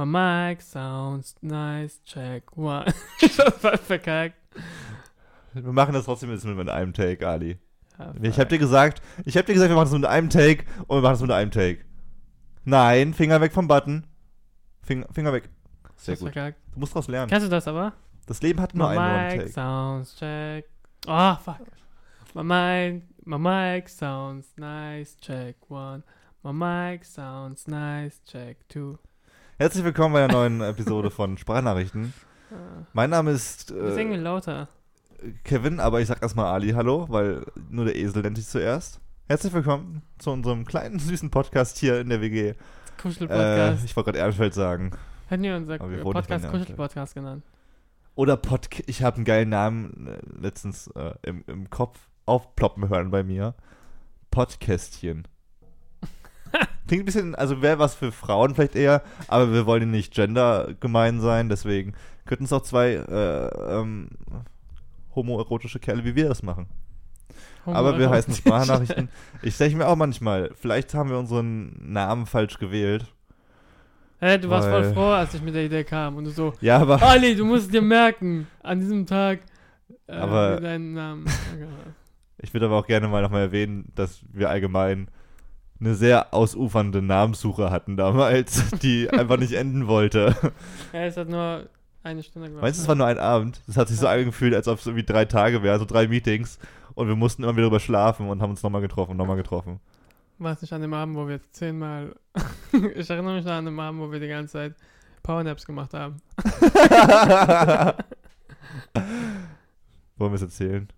My mic sounds nice, check one. das war verkackt. Wir machen das trotzdem jetzt mit einem Take, Ali. Ja, Ich hab dir gesagt, ich hab dir gesagt, wir machen das mit einem Take und wir machen das mit einem Take. Nein, Finger weg vom Button. Finger, Finger weg. Sehr gut. verkackt. Du musst daraus lernen. Kannst du das aber? Das Leben hat nur My einen mic One-Take. sounds check. Oh, fuck. My mic, my mic sounds nice, check one. My mic sounds nice, check two. Herzlich willkommen bei einer neuen Episode von Sprachnachrichten. Mein Name ist wir singen äh, lauter. Kevin, aber ich sag erstmal Ali Hallo, weil nur der Esel nennt dich zuerst. Herzlich willkommen zu unserem kleinen, süßen Podcast hier in der WG. Äh, Kuschel-Podcast. ich wollte gerade Ehrenfeld sagen. Hätten wir unser aber wir wohnen nicht Podcast Kuschel-Podcast genannt. Oder Podcast. Ich habe einen geilen Namen äh, letztens äh, im, im Kopf aufploppen hören bei mir. Podcastchen. Klingt ein bisschen, also wäre was für Frauen vielleicht eher, aber wir wollen nicht gendergemein sein, deswegen könnten es auch zwei äh, ähm, homoerotische Kerle wie wir das machen. Aber wir heißen Sprachnachrichten. Ich denke mir auch manchmal, vielleicht haben wir unseren Namen falsch gewählt. Hä, du warst voll froh, als ich mit der Idee kam und du so, Ja, aber Ali, du musst dir merken, an diesem Tag äh, Aber- deinen Namen. Ich würde aber auch gerne mal nochmal erwähnen, dass wir allgemein eine sehr ausufernde Namenssuche hatten damals, die einfach nicht enden wollte. ja, es hat nur eine Stunde gedauert. Meinst du, es war nur ein Abend? Das hat sich so Ja. angefühlt, als ob es irgendwie drei Tage wären, so drei Meetings. Und wir mussten immer wieder drüber schlafen und haben uns nochmal getroffen, nochmal getroffen. War es nicht an dem Abend, wo wir zehnmal. ich erinnere mich noch an dem Abend, wo wir die ganze Zeit Powernaps gemacht haben. Wollen wir es erzählen?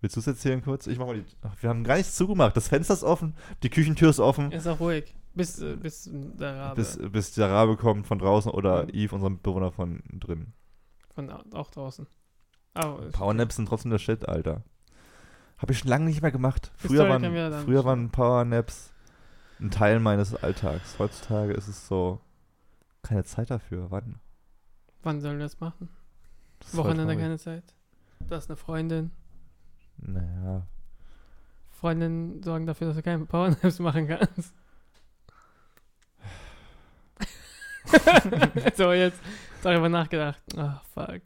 Willst du es erzählen kurz? Ich mach mal die. Ach, wir haben gar nichts zugemacht. Das Fenster ist offen, die Küchentür ist offen. Ist auch ruhig. Bis, äh, bis der Rabe. Bis, bis der Rabe kommt von draußen oder Mhm. Eve, unser Mitbewohner von drin. Von au- auch draußen. Oh, Powernaps sind trotzdem der Shit, Alter. Habe ich schon lange nicht mehr gemacht. Früher, waren, früher waren Powernaps ein Teil meines Alltags. Heutzutage ist es so keine Zeit dafür. Wann? Wann sollen wir das machen? Das Wochenende keine Zeit. Du hast eine Freundin. Naja. Freundinnen sorgen dafür, dass du keine Powernaps machen kannst. so, jetzt darüber nachgedacht. Ah, fuck.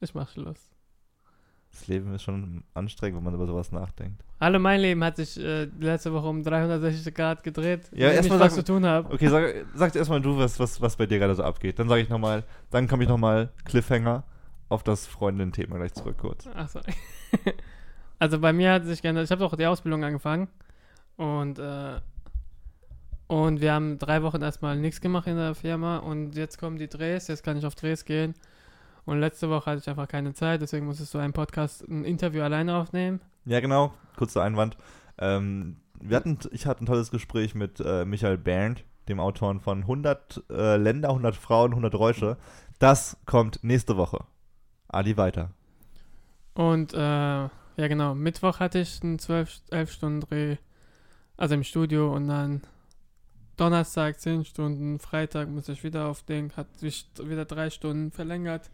Ich mach Schluss. Das Leben ist schon anstrengend, wenn man über sowas nachdenkt. Hallo, mein Leben hat sich äh, letzte Woche um 360 Grad gedreht. Ja, wenn ich erst mal was zu tun habe. Okay, sag, sag erstmal du, was, was, was bei dir gerade so abgeht. Dann sage ich nochmal, dann komme ich nochmal Cliffhanger auf das Freundin-Thema gleich zurück kurz. Achso. also bei mir hat sich geändert. Ich habe doch die Ausbildung angefangen. Und, äh, und wir haben drei Wochen erstmal nichts gemacht in der Firma. Und jetzt kommen die Drehs. Jetzt kann ich auf Drehs gehen. Und letzte Woche hatte ich einfach keine Zeit. Deswegen musstest du einen Podcast, ein Interview alleine aufnehmen. Ja, genau. Kurzer Einwand. Ähm, wir hatten, ich hatte ein tolles Gespräch mit äh, Michael Berndt, dem Autoren von 100 äh, Länder, 100 Frauen, 100 Räusche. Das kommt nächste Woche. Ali weiter. Und äh, ja genau, Mittwoch hatte ich einen 12, 11 Stunden Dreh, also im Studio und dann Donnerstag 10 Stunden, Freitag musste ich wieder auf den, hat sich wieder drei Stunden verlängert.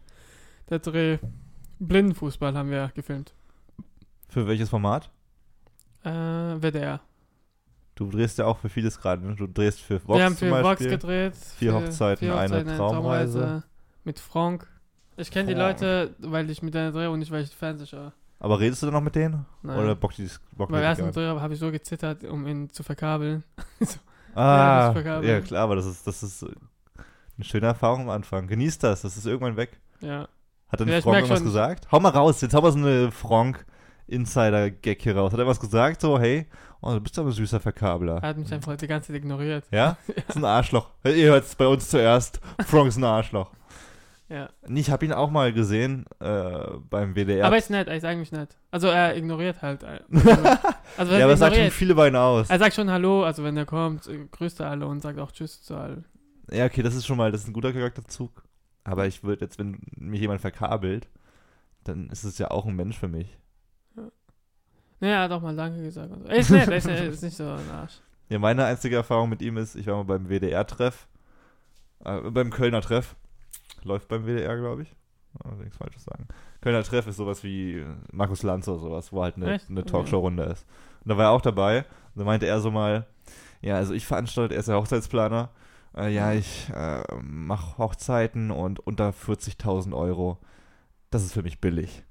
Der Dreh, Blindenfußball haben wir gefilmt. Für welches Format? Äh, WDR. Du drehst ja auch für vieles gerade. Ne? Du drehst für Vox wir haben zum für Vox gedreht. Vier für Hochzeiten, eine Traumreise. Mit Frank. Ich kenne die Frank. Leute, weil ich mit denen drehe und nicht, weil ich Fernseh schaue. Aber redest du dann noch mit denen? Nein. Oder bockt die das bockt Beim ersten? Dreh habe ich so gezittert, um ihn zu verkabeln. Ja, Ah, das verkabeln. ja klar, aber das ist, das ist eine schöne Erfahrung am Anfang. Genießt das, das ist irgendwann weg. Ja. Hat denn Ja, Frank irgendwas gesagt? Hau mal raus, jetzt hau mal so eine Frank-Insider-Gag hier raus. Hat er was gesagt? So, hey, oh, du bist aber ein süßer Verkabler. Er hat mich einfach die ganze Zeit ignoriert. Ja? Ist ein Arschloch. Ihr hört es bei uns zuerst. Frank ist ein Arschloch. Ja. Ich habe ihn auch mal gesehen äh, beim WDR. Aber er ist nett, er ist eigentlich nett. Also er ignoriert halt. äh, Also ja, aber es sagt schon viele Beine aus. Er sagt schon Hallo, also wenn er kommt, äh, grüßt er alle und sagt auch Tschüss zu allen. Ja, okay, das ist schon mal, das ist ein guter Charakterzug. Aber ich würde jetzt, wenn mich jemand verkabelt, dann ist es ja auch ein Mensch für mich. Nee, er hat auch mal Danke gesagt. Und so. Er ist nett, er ist, nett, er ist nicht so ein Arsch. Ja, meine einzige Erfahrung mit ihm ist, ich war mal beim WDR-Treff, äh, beim Kölner Treff. Läuft beim WDR, glaube ich. Oh, nichts Falsches sagen. Kölner Treff ist sowas wie äh, Markus Lanz oder sowas, wo halt eine, eine. Talkshow-Runde ist. Und da war er auch dabei. Und da meinte er so mal, ja, also ich veranstalte, er ist ja Hochzeitsplaner, Äh, ja, ich äh, mache Hochzeiten und unter 40.000 Euro. Das ist für mich billig.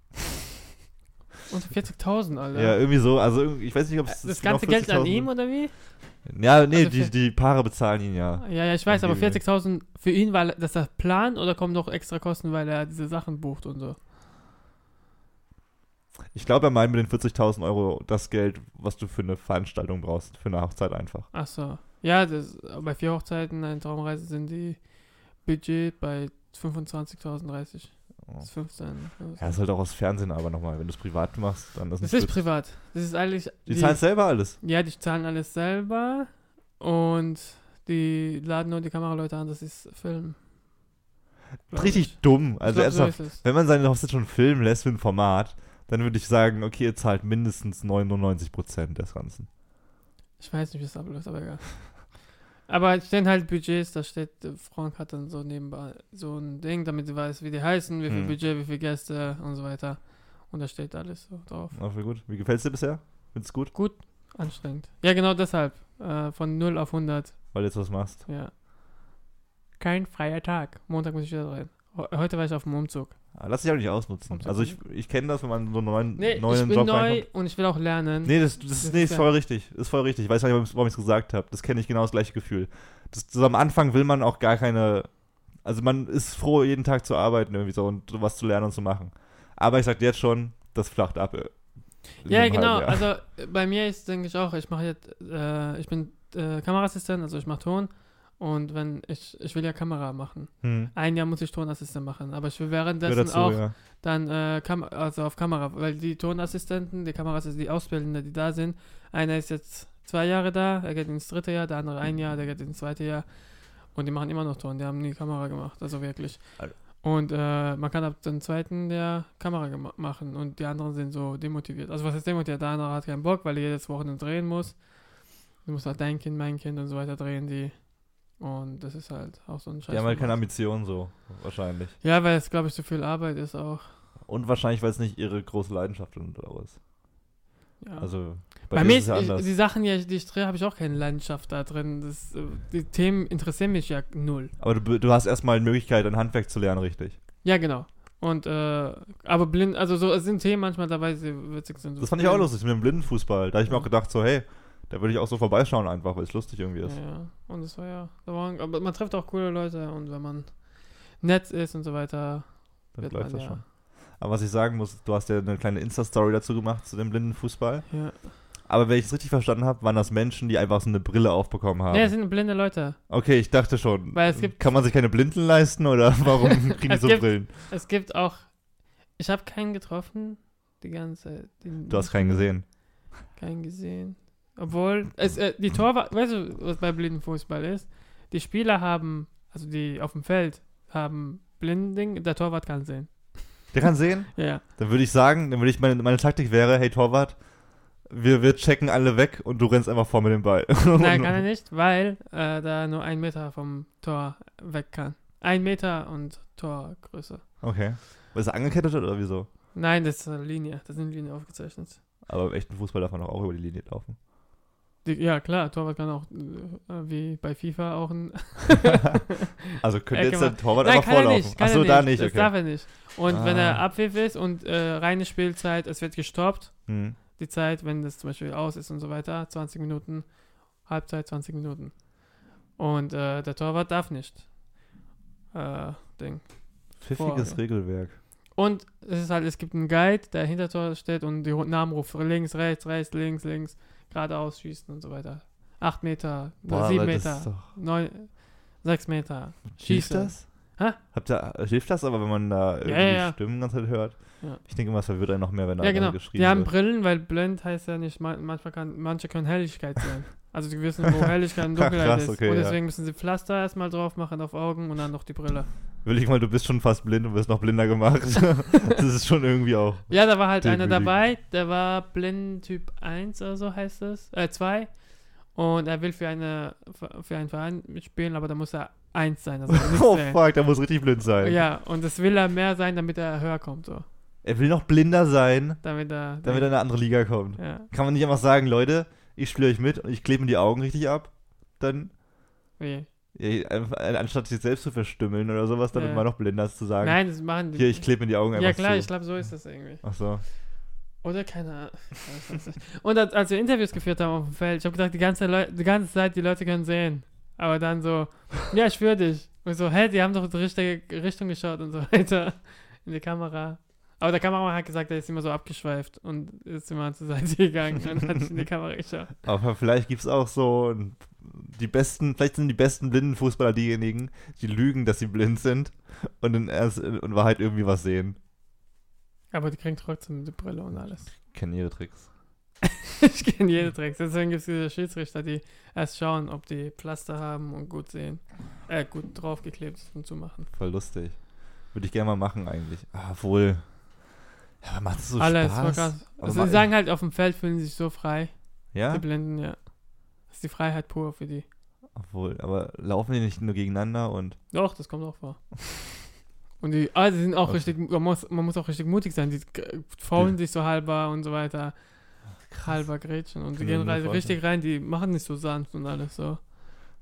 Unter 40.000, Alter. Ja, irgendwie so. Also ich weiß nicht, ob es das genau ganze Geld an 40.000 ihm oder wie? Ja, nee, Also die, die Paare bezahlen ihn ja. Ja, ja, ich weiß, aber Angeblich. 40.000 für ihn, weil das der Plan oder kommen noch extra Kosten, weil er diese Sachen bucht und so? Ich glaube, er meint mit den 40.000 Euro das Geld, was du für eine Veranstaltung brauchst, für eine Hochzeit einfach. Ach so. Ja, das, bei vier Hochzeiten, eine Traumreise sind die Budget bei 25.000, 30. Oh. bis 15. Ja, ist halt auch aus Fernsehen aber nochmal. Wenn du es privat machst, dann ist das nicht ist so- privat. Das ist eigentlich. Die zahlen selber alles. Ja, die zahlen alles selber und die laden nur die Kameraleute an, das ist Film. Richtig ich. dumm. Also glaub, so ist es. wenn man seine Hochzeit schon filmen lässt für ein Format, dann würde ich sagen, okay, ihr zahlt mindestens 99% des Ganzen. Ich weiß nicht, wie es abläuft, aber egal. Aber es stehen halt Budgets, da steht, äh, Frank hat dann so nebenbei so ein Ding, damit sie weiß, wie die heißen, wie viel Hm. Budget, wie viele Gäste und so weiter. Und da steht alles so drauf. Na, voll gut. Wie gefällt es dir bisher? Findest du gut, Anstrengend. Ja, genau deshalb. Äh, von 0 auf 100, weil du jetzt was machst? ja. Kein freier Tag. Montag muss ich wieder rein. Heute war ich auf dem Umzug. Ah, Lass dich auch nicht ausnutzen. Also ich, ich kenne das, wenn man so einen neuen, Nee, neuen ich bin Job neu reinkommt. und ich will auch lernen. Nee, das, das, Das ist, nee, ist voll richtig. Ist voll richtig. Ich weiß nicht, warum ich es gesagt habe. Das kenne ich genau das gleiche Gefühl. Das, so am Anfang will man auch gar keine. Also man ist froh, jeden Tag zu arbeiten irgendwie so und was zu lernen und zu machen. Aber ich sag dir jetzt schon, das flacht ab. äh, Ja, genau. Also äh, bei mir ist, denke ich auch, ich mache jetzt, äh, ich bin äh, Kameraassistent, also ich mache Ton. Und wenn ich, ich will ja Kamera machen. Hm. Ein Jahr muss ich Tonassistent machen, aber ich will währenddessen dazu, auch ja. dann äh, Kam also auf Kamera, weil die Tonassistenten, die Kamerassistenten, die Ausbildenden, die da sind, einer ist jetzt zwei Jahre da, er geht ins dritte Jahr, der andere ein Jahr, der geht ins zweite Jahr und die machen immer noch Ton, die haben nie Kamera gemacht, also wirklich. Alter. Und äh, man kann ab dem zweiten Jahr Kamera machen und die anderen sind so demotiviert. Also was ist demotiviert? Der andere hat keinen Bock, weil er jedes Wochenende drehen muss. Du musst halt dein Kind, mein Kind und so weiter drehen, die. Und das ist halt auch so ein Scheiß. Die haben halt keine Ambitionen so, wahrscheinlich. Ja, weil es, glaube ich, zu viel Arbeit ist auch. Und wahrscheinlich, weil es nicht ihre große Leidenschaft und oder ist. Ja. Also bei, dir mir es ist, ich, anders. die Sachen, die ich, die ich drehe, habe ich auch keine Leidenschaft da drin. Das, die Themen interessieren mich ja null. Aber du, du hast erstmal die Möglichkeit, ein Handwerk zu lernen, richtig. Ja, genau. Und, äh, aber blind, also so, es sind Themen manchmal dabei, die witzig sind. So Das fand ich auch blind- lustig mit dem Blindenfußball. Da habe ich mir auch gedacht, so, hey, da würde ich auch so vorbeischauen einfach, weil es lustig irgendwie Ja, ist. ja. Und es war ja, da waren, aber man trifft auch coole Leute und wenn man nett ist und so weiter, Dann läuft das ja. schon. Aber was ich sagen muss, du hast ja eine kleine Insta-Story dazu gemacht, zu dem Blindenfußball. Ja. Aber wenn ich es richtig verstanden habe, waren das Menschen, die einfach so eine Brille aufbekommen haben. Nee, es sind blinde Leute. okay, ich dachte schon. Weil es gibt- Kann man sich keine Blinden leisten oder warum kriegen die Es so gibt- Brillen? Es gibt auch, ich habe keinen getroffen, die ganze die, Du hast keinen gesehen. Keinen gesehen. Obwohl, es, äh, die Torwart, weißt du, was bei Blindenfußball ist? Die Spieler haben, also die auf dem Feld, haben Blinding, der Torwart kann sehen. Der kann sehen? Ja, ja. Dann würde ich sagen, dann würde ich, meine, meine Taktik wäre, hey Torwart, wir, wir checken alle weg und du rennst einfach vor mit dem Ball. Nein, kann er nicht, weil äh, da nur ein Meter vom Tor weg kann. Ein Meter und Torgröße. Okay. Ist er angekettet oder wieso? Nein, das ist eine Linie. Das sind Linien aufgezeichnet. Aber im echten Fußball darf man doch auch über die Linie laufen. Ja, klar, Torwart kann auch, äh, wie bei FIFA, auch ein. Also könnte jetzt der machen. Torwart Nein, einfach vorlaufen. nicht. Achso, da nicht. nicht, Das okay. darf er nicht. Und wenn er Ah. Abpfiff ist und äh, reine Spielzeit, es wird gestoppt, Hm. die Zeit, wenn das zum Beispiel aus ist und so weiter, 20 Minuten, Halbzeit 20 Minuten. Und äh, der Torwart darf nicht. Äh, Ding. Pfiffiges Vor- Regelwerk. Und es ist halt, es gibt einen Guide, der hinter Tor steht und die Namen ruft. Links, rechts, rechts, links, links, geradeaus schießen und so weiter. 8 Meter, Boah, 7 aber das Meter, ist 9, 6 Meter. Hilft Schieße. das? Hä? Habt ihr, äh, hilft das aber, wenn man da irgendwie ja, ja. Stimmen ganze Zeit hört? Ja. Ich denke immer, es verwirrt einen noch mehr, wenn da Ja, genau. geschrieben Die haben wird. Brillen, weil blind heißt ja nicht, man- manchmal kann, manche können Helligkeit sein. Also die wissen, wo Helligkeit und Dunkelheit krass, ist. okay, und ja. deswegen müssen sie Pflaster erstmal drauf machen auf Augen und dann noch die Brille. Will ich mal, du bist schon fast blind und wirst noch blinder gemacht. das ist schon irgendwie auch. Ja, da war halt einer dabei, der war blind Typ 1 oder so heißt es, äh 2. Und er will für, eine, für einen Verein mitspielen, aber da muss er 1 sein. Also Oh fuck, der muss richtig blind sein. Ja, und das will er mehr sein, damit er höher kommt. So. Er will noch blinder sein, Damit er. damit er in eine andere Liga kommt. ja, Kann man nicht einfach sagen, Leute, ich spiele euch mit und ich klebe mir die Augen richtig ab? Dann, wie? Äh, anstatt sich selbst zu verstümmeln oder sowas, damit Ja. man noch blinder ist, zu sagen, Nein, das machen die. hier, ich klebe mir die Augen einfach Ja, klar, zu. ich glaube, so ist das irgendwie. Ach so. Oder keine Ahnung. Und als, wir Interviews geführt haben auf dem Feld, ich habe gedacht, die ganze, Leu die ganze Zeit, die Leute können sehen. Aber dann so, ja, ich schwöre dich. Und so, hä, die haben doch die richtige Richtung geschaut und so weiter in die Kamera. Aber der Kameramann hat gesagt, er ist immer so abgeschweift und ist immer zur Seite gegangen und hat in die Kamera geschaut. Aber vielleicht gibt es auch so die besten, vielleicht sind die besten blinden Fußballer diejenigen, die lügen, dass sie blind sind und in, erst in Wahrheit irgendwie was sehen. Aber die kriegen trotzdem die Brille und alles. Kennen ihre Tricks. Ich kenne jede Tricks. Deswegen gibt es diese Schiedsrichter, die erst schauen, ob die Pflaster haben und gut sehen. Äh, gut draufgeklebt und zumachen. Voll lustig. Würde ich gerne mal machen eigentlich. Ah, wohl. Ja, aber macht es so Alles, Spaß? voll krass. Also, sie sagen halt, auf dem Feld fühlen sie sich so frei. Ja? Die Blinden, ja. Das ist die Freiheit pur für die. Obwohl, aber laufen die nicht nur gegeneinander und. Doch, das kommt auch vor. Und die, ah, die sind auch Okay. richtig, man muss, man muss auch richtig mutig sein. Die faulen sich so halber und so weiter. Halber Gretchen. Und die gehen rein, richtig rein, die machen nicht so sanft und alles so.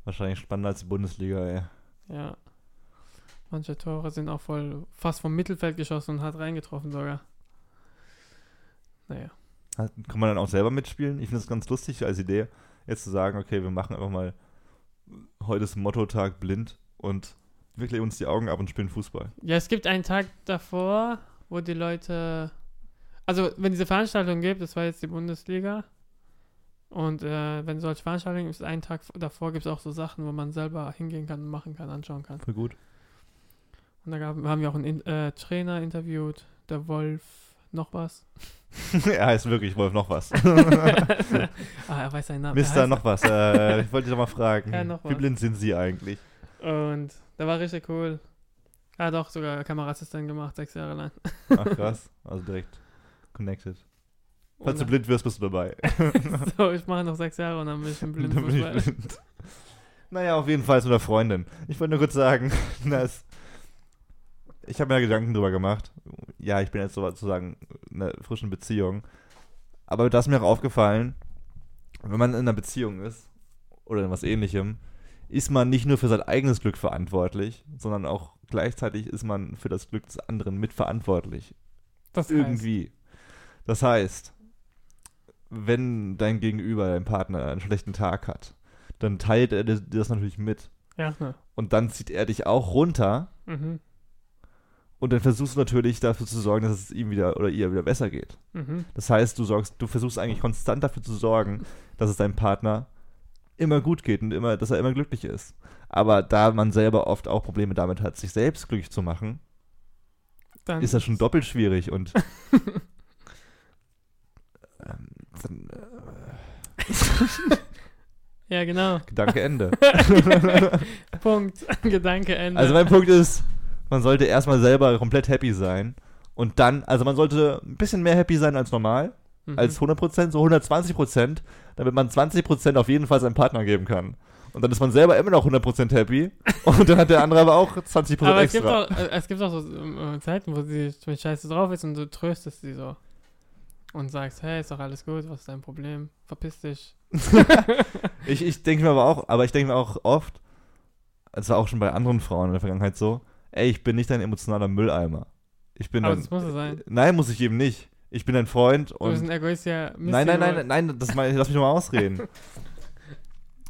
Wahrscheinlich spannender als die Bundesliga, ey. Ja. Manche Tore sind auch voll fast vom Mittelfeld geschossen und hat reingetroffen sogar. Naja. Kann man dann auch selber mitspielen? Ich finde es ganz lustig als Idee, jetzt zu sagen, okay, wir machen einfach mal heute ist Motto-Tag blind und wirklich uns die Augen ab und spielen Fußball. Ja, es gibt einen Tag davor, wo die Leute. Also, wenn diese Veranstaltung gibt, das war jetzt die Bundesliga. Und äh, wenn solche Veranstaltungen ist, einen Tag davor gibt es auch so Sachen, wo man selber hingehen kann, machen kann, anschauen kann. Voll gut. Und da gab, haben wir auch einen In äh, Trainer interviewt, der Wolf, noch was. er heißt wirklich Wolf noch was. ah, er weiß seinen Namen. Er Mister noch was. Äh, ich wollte dich doch mal fragen. Ja, noch Wie was. blind sind Sie eigentlich? Und der war richtig cool. Er hat auch sogar Kameraassistent gemacht, sechs Jahre lang. Ach krass. Also direkt connected. Falls du blind wirst, bist du dabei. so, ich mache noch sechs Jahre und dann bin ich ein blind. Dann bin ich blind. Naja, auf jeden Fall mit einer Freundin. Ich wollte nur kurz sagen, dass ich habe mir Gedanken drüber gemacht. Ja, ich bin jetzt sozusagen in einer frischen Beziehung. Aber da ist mir auch aufgefallen, wenn man in einer Beziehung ist oder in was ähnlichem, ist man nicht nur für sein eigenes Glück verantwortlich, sondern auch gleichzeitig ist man für das Glück des anderen mitverantwortlich. Das heißt, Irgendwie. Das heißt, wenn dein Gegenüber, dein Partner einen schlechten Tag hat, dann teilt er dir das natürlich mit. ja. Und dann zieht er dich auch runter Mhm. Und dann versuchst du natürlich dafür zu sorgen, dass es ihm wieder oder ihr wieder besser geht. Mhm. Das heißt, du sorgst, du versuchst eigentlich konstant dafür zu sorgen, dass es deinem Partner immer gut geht und immer, dass er immer glücklich ist. Aber da man selber oft auch Probleme damit hat, sich selbst glücklich zu machen, Dann ist das schon doppelt schwierig und ähm, dann, äh, Ja, genau. Gedanke Ende. Punkt. Gedanke Ende. Also mein Punkt ist, man sollte erstmal selber komplett happy sein und dann, also man sollte ein bisschen mehr happy sein als normal, Mhm. als 100%, so 120%, damit man 20% auf jeden Fall seinem Partner geben kann. Und dann ist man selber immer noch 100% happy und dann hat der andere aber auch 20% Aber es gibt, extra. auch, äh, es gibt auch so äh, Zeiten, wo sie mit Scheiße drauf ist und du tröstest sie so. Und sagst, hey, ist doch alles gut, was ist dein Problem? Verpiss dich. ich ich denke mir aber auch, aber ich denke mir auch oft, es war auch schon bei anderen Frauen in der Vergangenheit so, ey, ich bin nicht dein emotionaler Mülleimer. Ich bin Aber dein, das muss es sein. Nein, muss ich eben nicht. Ich bin dein Freund Du bist und ein Egoist, ja. Nein, nein, nein, nein, das mein, lass mich mal ausreden.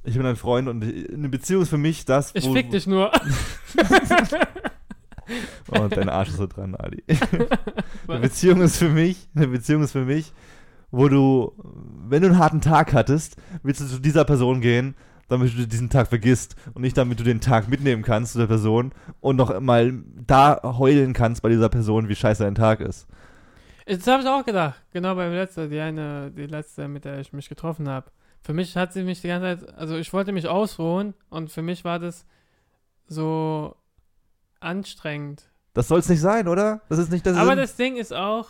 Ich bin ein Freund und eine Beziehung ist für mich das, Ich fick dich nur. Oh, dein Arsch ist so dran, Ali. eine Beziehung ist für mich, eine Beziehung ist für mich, wo du, wenn du einen harten Tag hattest, willst du zu dieser Person gehen, damit du diesen Tag vergisst und nicht damit du den Tag mitnehmen kannst zu der Person und noch mal da heulen kannst bei dieser Person, wie scheiße dein Tag ist. Das habe ich auch gedacht. Genau beim letzten, die eine, die letzte, mit der ich mich getroffen habe. Für mich hat sie mich die ganze Zeit, also ich wollte mich ausruhen und für mich war das so anstrengend. Das soll es nicht sein, oder? Das ist nicht das. Aber das Ding ist auch,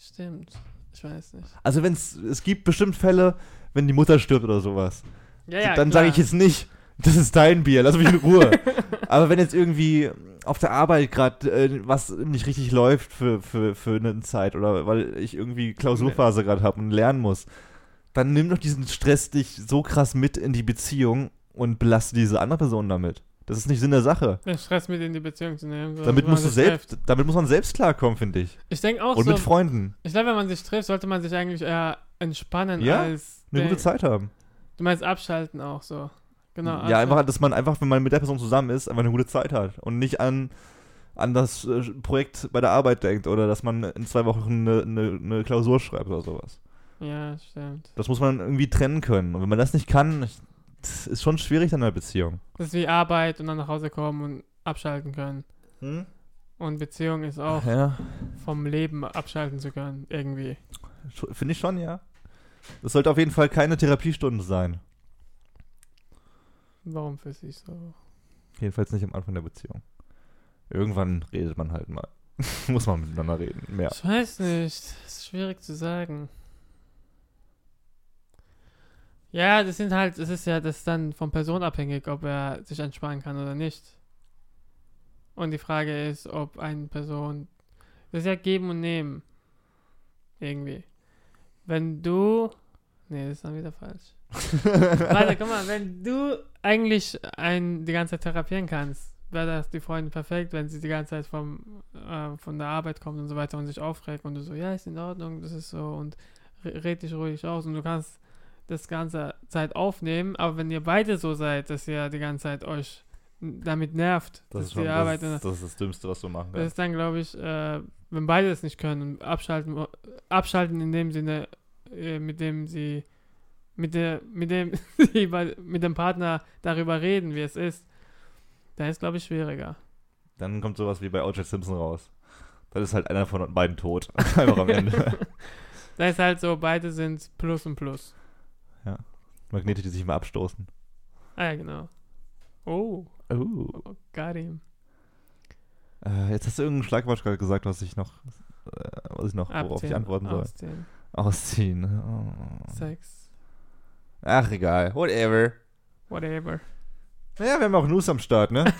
stimmt, ich weiß nicht. also wenn es es gibt bestimmt Fälle, wenn die Mutter stirbt oder sowas. Ja, dann sage ich jetzt nicht, das ist dein Bier, lass mich in Ruhe. Aber wenn jetzt irgendwie auf der Arbeit gerade äh, was nicht richtig läuft für, für, für eine Zeit oder weil ich irgendwie Klausurphase gerade habe und lernen muss, dann nimm doch diesen Stress dich so krass mit in die Beziehung und belaste diese andere Person damit. Das ist nicht Sinn der Sache. Den Stress mit in die Beziehung zu nehmen. so, Damit musst du selbst, trifft. damit muss man selbst klarkommen, finde ich. Ich denke auch Und so. mit Freunden. Ich glaube, wenn man sich trifft, sollte man sich eigentlich eher entspannen Ja, als. Eine gute Zeit haben. Du meinst abschalten auch so. Genau. ja, abschalten. einfach, dass man einfach, wenn man mit der Person zusammen ist, einfach eine gute Zeit hat. Und nicht an, an das äh, Projekt bei der Arbeit denkt oder dass man in zwei Wochen eine, eine, eine Klausur schreibt oder sowas. Ja, stimmt. Das muss man irgendwie trennen können. Und wenn man das nicht kann, das ist schon schwierig in einer Beziehung. Das ist wie Arbeit und dann nach Hause kommen und abschalten können. Und Beziehung ist auch Ja, vom Leben abschalten zu können, irgendwie. finde ich schon, ja. Das sollte auf jeden Fall keine Therapiestunde sein. Warum für sich so? Jedenfalls nicht am Anfang der Beziehung. Irgendwann redet man halt mal. muss man miteinander reden. Mehr. Ich weiß nicht. Das ist schwierig zu sagen. Ja, das sind halt, es ist ja das ist dann von Person abhängig, ob er sich entspannen kann oder nicht. Und die Frage ist, ob eine Person. Das ist ja geben und nehmen. Irgendwie. Wenn du. Nee, das ist dann wieder falsch. Warte, guck mal, wenn du eigentlich einen die ganze Zeit therapieren kannst, wäre das die Freundin perfekt, wenn sie die ganze Zeit vom, äh, von der Arbeit kommt und so weiter und sich aufregt und du so, ja, ist in Ordnung, das ist so und re- red dich ruhig aus und du kannst das ganze Zeit aufnehmen, aber wenn ihr beide so seid, dass ihr die ganze Zeit euch damit nervt, Das dass die das, Arbeit ist, das ist das Dümmste, was du machen das kannst. ist dann, glaube ich, äh, wenn beide es nicht können und abschalten, abschalten in dem Sinne, äh, mit dem sie, mit der, mit dem sie bei- mit dem Partner darüber reden, wie es ist, dann ist, glaube ich, schwieriger. Dann kommt sowas wie bei O.J. Simpson raus. Dann ist halt einer von beiden tot. Einfach am Ende. Da ist halt so, beide sind Plus und Plus. Magnete, die sich mal abstoßen. Ah ja, genau. Oh, Oh. got him. Äh, jetzt hast du irgendein Schlagwort gerade gesagt, was ich noch, äh, was ich noch, worauf ich Abziehen, antworten soll. ausziehen, Ausziehen. Oh. Sex, Ach, egal. Whatever. whatever. Naja, wir haben auch News am Start, ne?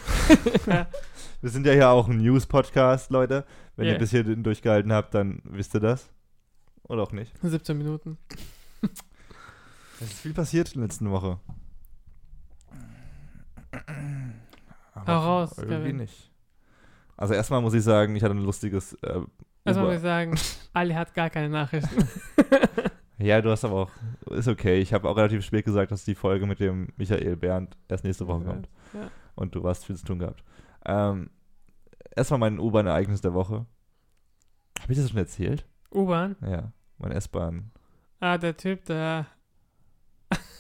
wir sind ja hier auch ein News-Podcast, Leute. Wenn Yeah. ihr bis hierhin durchgehalten habt, dann wisst ihr das. Oder auch nicht. 17 Minuten. Es ist viel passiert in der letzten Woche. Aber raus, Irgendwie Kevin. nicht. Also erstmal muss ich sagen, ich hatte ein lustiges äh, Uber- muss ich sagen, Ali hat gar keine Nachrichten. Ja, du hast aber auch, ist okay. Ich habe auch relativ spät gesagt, dass die Folge mit dem Michael Bernd erst nächste Woche kommt. Ja. Und du hast viel zu tun gehabt. Ähm, erstmal mein U-Bahn-Ereignis der Woche. Habe ich das schon erzählt? U-Bahn. Ja, mein S-Bahn. Ah, der Typ, der.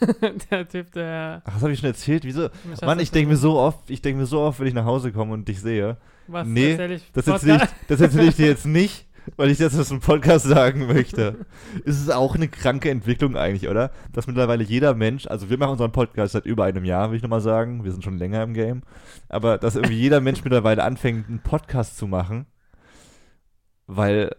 der Typ, der. Ach, das habe ich schon erzählt? Wieso? Mann, ich denke mir so oft, ich denke mir so oft, wenn ich nach Hause komme und dich sehe. Was nee? Das erzähle ich, das erzähl ich dir jetzt nicht, weil ich das aus dem Podcast sagen möchte. Es ist auch eine kranke Entwicklung eigentlich, oder? Dass mittlerweile jeder Mensch, also wir machen unseren Podcast seit über einem Jahr, will ich nochmal sagen. Wir sind schon länger im Game. Aber dass irgendwie jeder Mensch mittlerweile anfängt, einen Podcast zu machen. Weil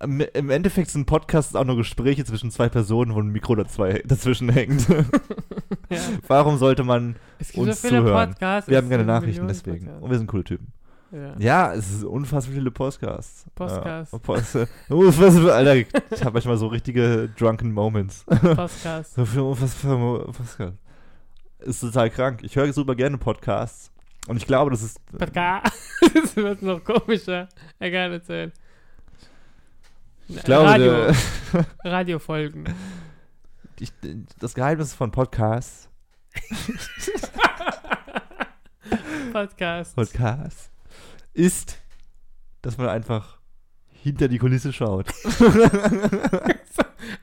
im Endeffekt sind Podcasts auch nur Gespräche zwischen zwei Personen, wo ein Mikro dazwischen hängt. ja. Warum sollte man. Es gibt uns so viele zuhören. Podcasts. Wir haben keine Nachrichten Millionen deswegen. Podcasts. Und wir sind coole Typen. Ja. Ja, es ist unfassbar viele Podcasts. Podcasts. Ja, Post, äh, Alter, ich habe manchmal so richtige drunken Moments. Podcast. so viel unfassbar Mo- Podcast. Ist total krank. Ich höre super gerne Podcasts. Und ich glaube, das ist. Podcast. das wird noch komischer. Egal, erzählen. Ich glaube, Radio, der, Radiofolgen. ich, das Geheimnis von Podcasts, Podcast. Podcasts ist, dass man einfach hinter die Kulisse schaut.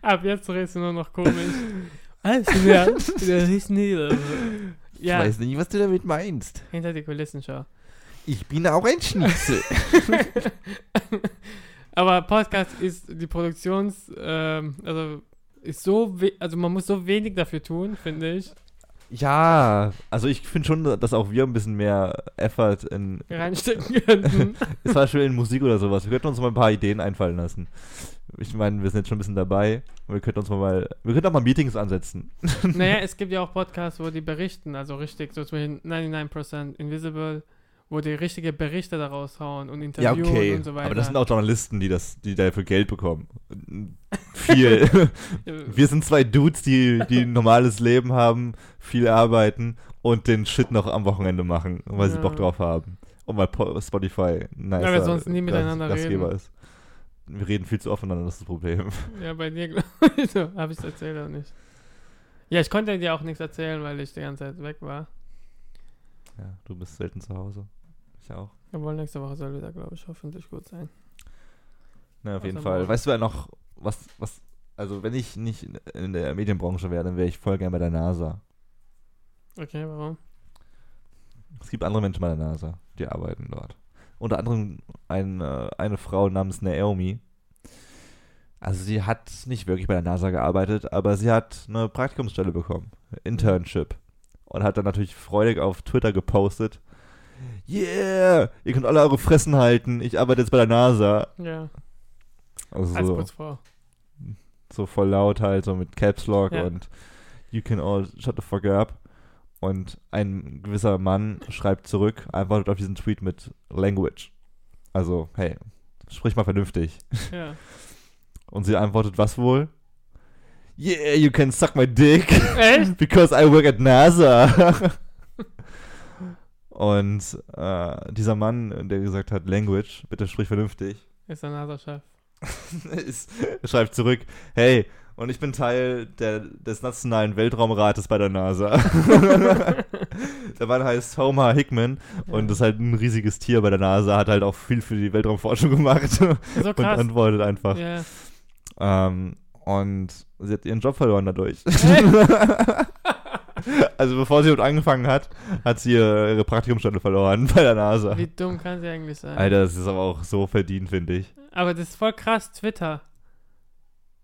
Ab jetzt redest du nur noch komisch. Also, ja, das ist nie. Ich Ja, weiß nicht, was du damit meinst. hinter die Kulissen schau. Ich bin auch ein Schnitzel. Aber Podcast ist die Produktions, ähm, also ist so, also man muss so wenig dafür tun, finde ich, ja, also ich finde schon, dass auch wir ein bisschen mehr Effort in, reinstecken könnten. zum Beispiel in Musik oder sowas. Wir könnten uns mal ein paar Ideen einfallen lassen. Ich meine, wir sind jetzt schon ein bisschen dabei. Wir könnten uns mal, wir könnten auch mal Meetings ansetzen. naja, es gibt ja auch Podcasts, wo die berichten, also richtig, so Beispiel 99% Invisible, wo die richtige Berichte daraus hauen und interviewen und so weiter. Aber das sind auch Journalisten, die das, die dafür Geld bekommen. Viel. wir sind zwei Dudes, die, die ein normales Leben haben, viel arbeiten und den Shit noch am Wochenende machen, weil sie Ja. Bock drauf haben. Und weil Po- Spotify nice Ja, weil sonst nie miteinander Gastgeber reden. ist. Wir reden viel zu oft miteinander, das ist das Problem. Ja, bei dir, glaube ich, so, habe ich es erzählt oder nicht. Ja, ich konnte dir auch nichts erzählen, weil ich die ganze Zeit weg war. Ja, du bist selten zu Hause. Ich auch. Obwohl nächste Woche soll wieder, glaube ich, hoffentlich gut sein. Na, auf jeden Außer Fall. morgen. Weißt du wer noch, was, was, also wenn ich nicht in- der Medienbranche wäre, dann wäre ich voll gern bei der NASA. Okay, warum? Es gibt andere Menschen bei der NASA, die arbeiten dort. Unter anderem ein, äh, eine Frau namens Naomi. Also sie hat nicht wirklich bei der NASA gearbeitet, aber sie hat eine Praktikumsstelle bekommen. Internship. Und hat dann natürlich freudig auf Twitter gepostet. Yeah, ihr könnt alle eure Fressen halten. Ich arbeite jetzt bei der NASA. Ja, Also als so, kurz vor. so voll laut halt, so mit Caps Lock Ja. und You can all shut the fuck up. Und ein gewisser Mann schreibt zurück, antwortet auf diesen Tweet mit Language. Also, hey, sprich mal vernünftig. Ja. Und sie antwortet, was wohl? Yeah, you can suck my dick. Echt? Because I work at NASA. Und äh, dieser Mann, der gesagt hat, Language, bitte sprich vernünftig, Ist der NASA-Chef. schreibt zurück, hey, und ich bin Teil der, des Nationalen Weltraumrates bei der NASA. der Mann heißt Homer Hickman und ist halt ein riesiges Tier bei der NASA, hat halt auch viel für die Weltraumforschung gemacht So und antwortet einfach. Ja. Ähm, und sie hat ihren Job verloren dadurch. also bevor sie dort angefangen hat, hat sie ihre, Praktikumsstelle verloren bei der NASA. Wie dumm kann sie eigentlich sein? Alter, das ist aber auch so verdient, finde ich. Aber das ist voll krass, Twitter.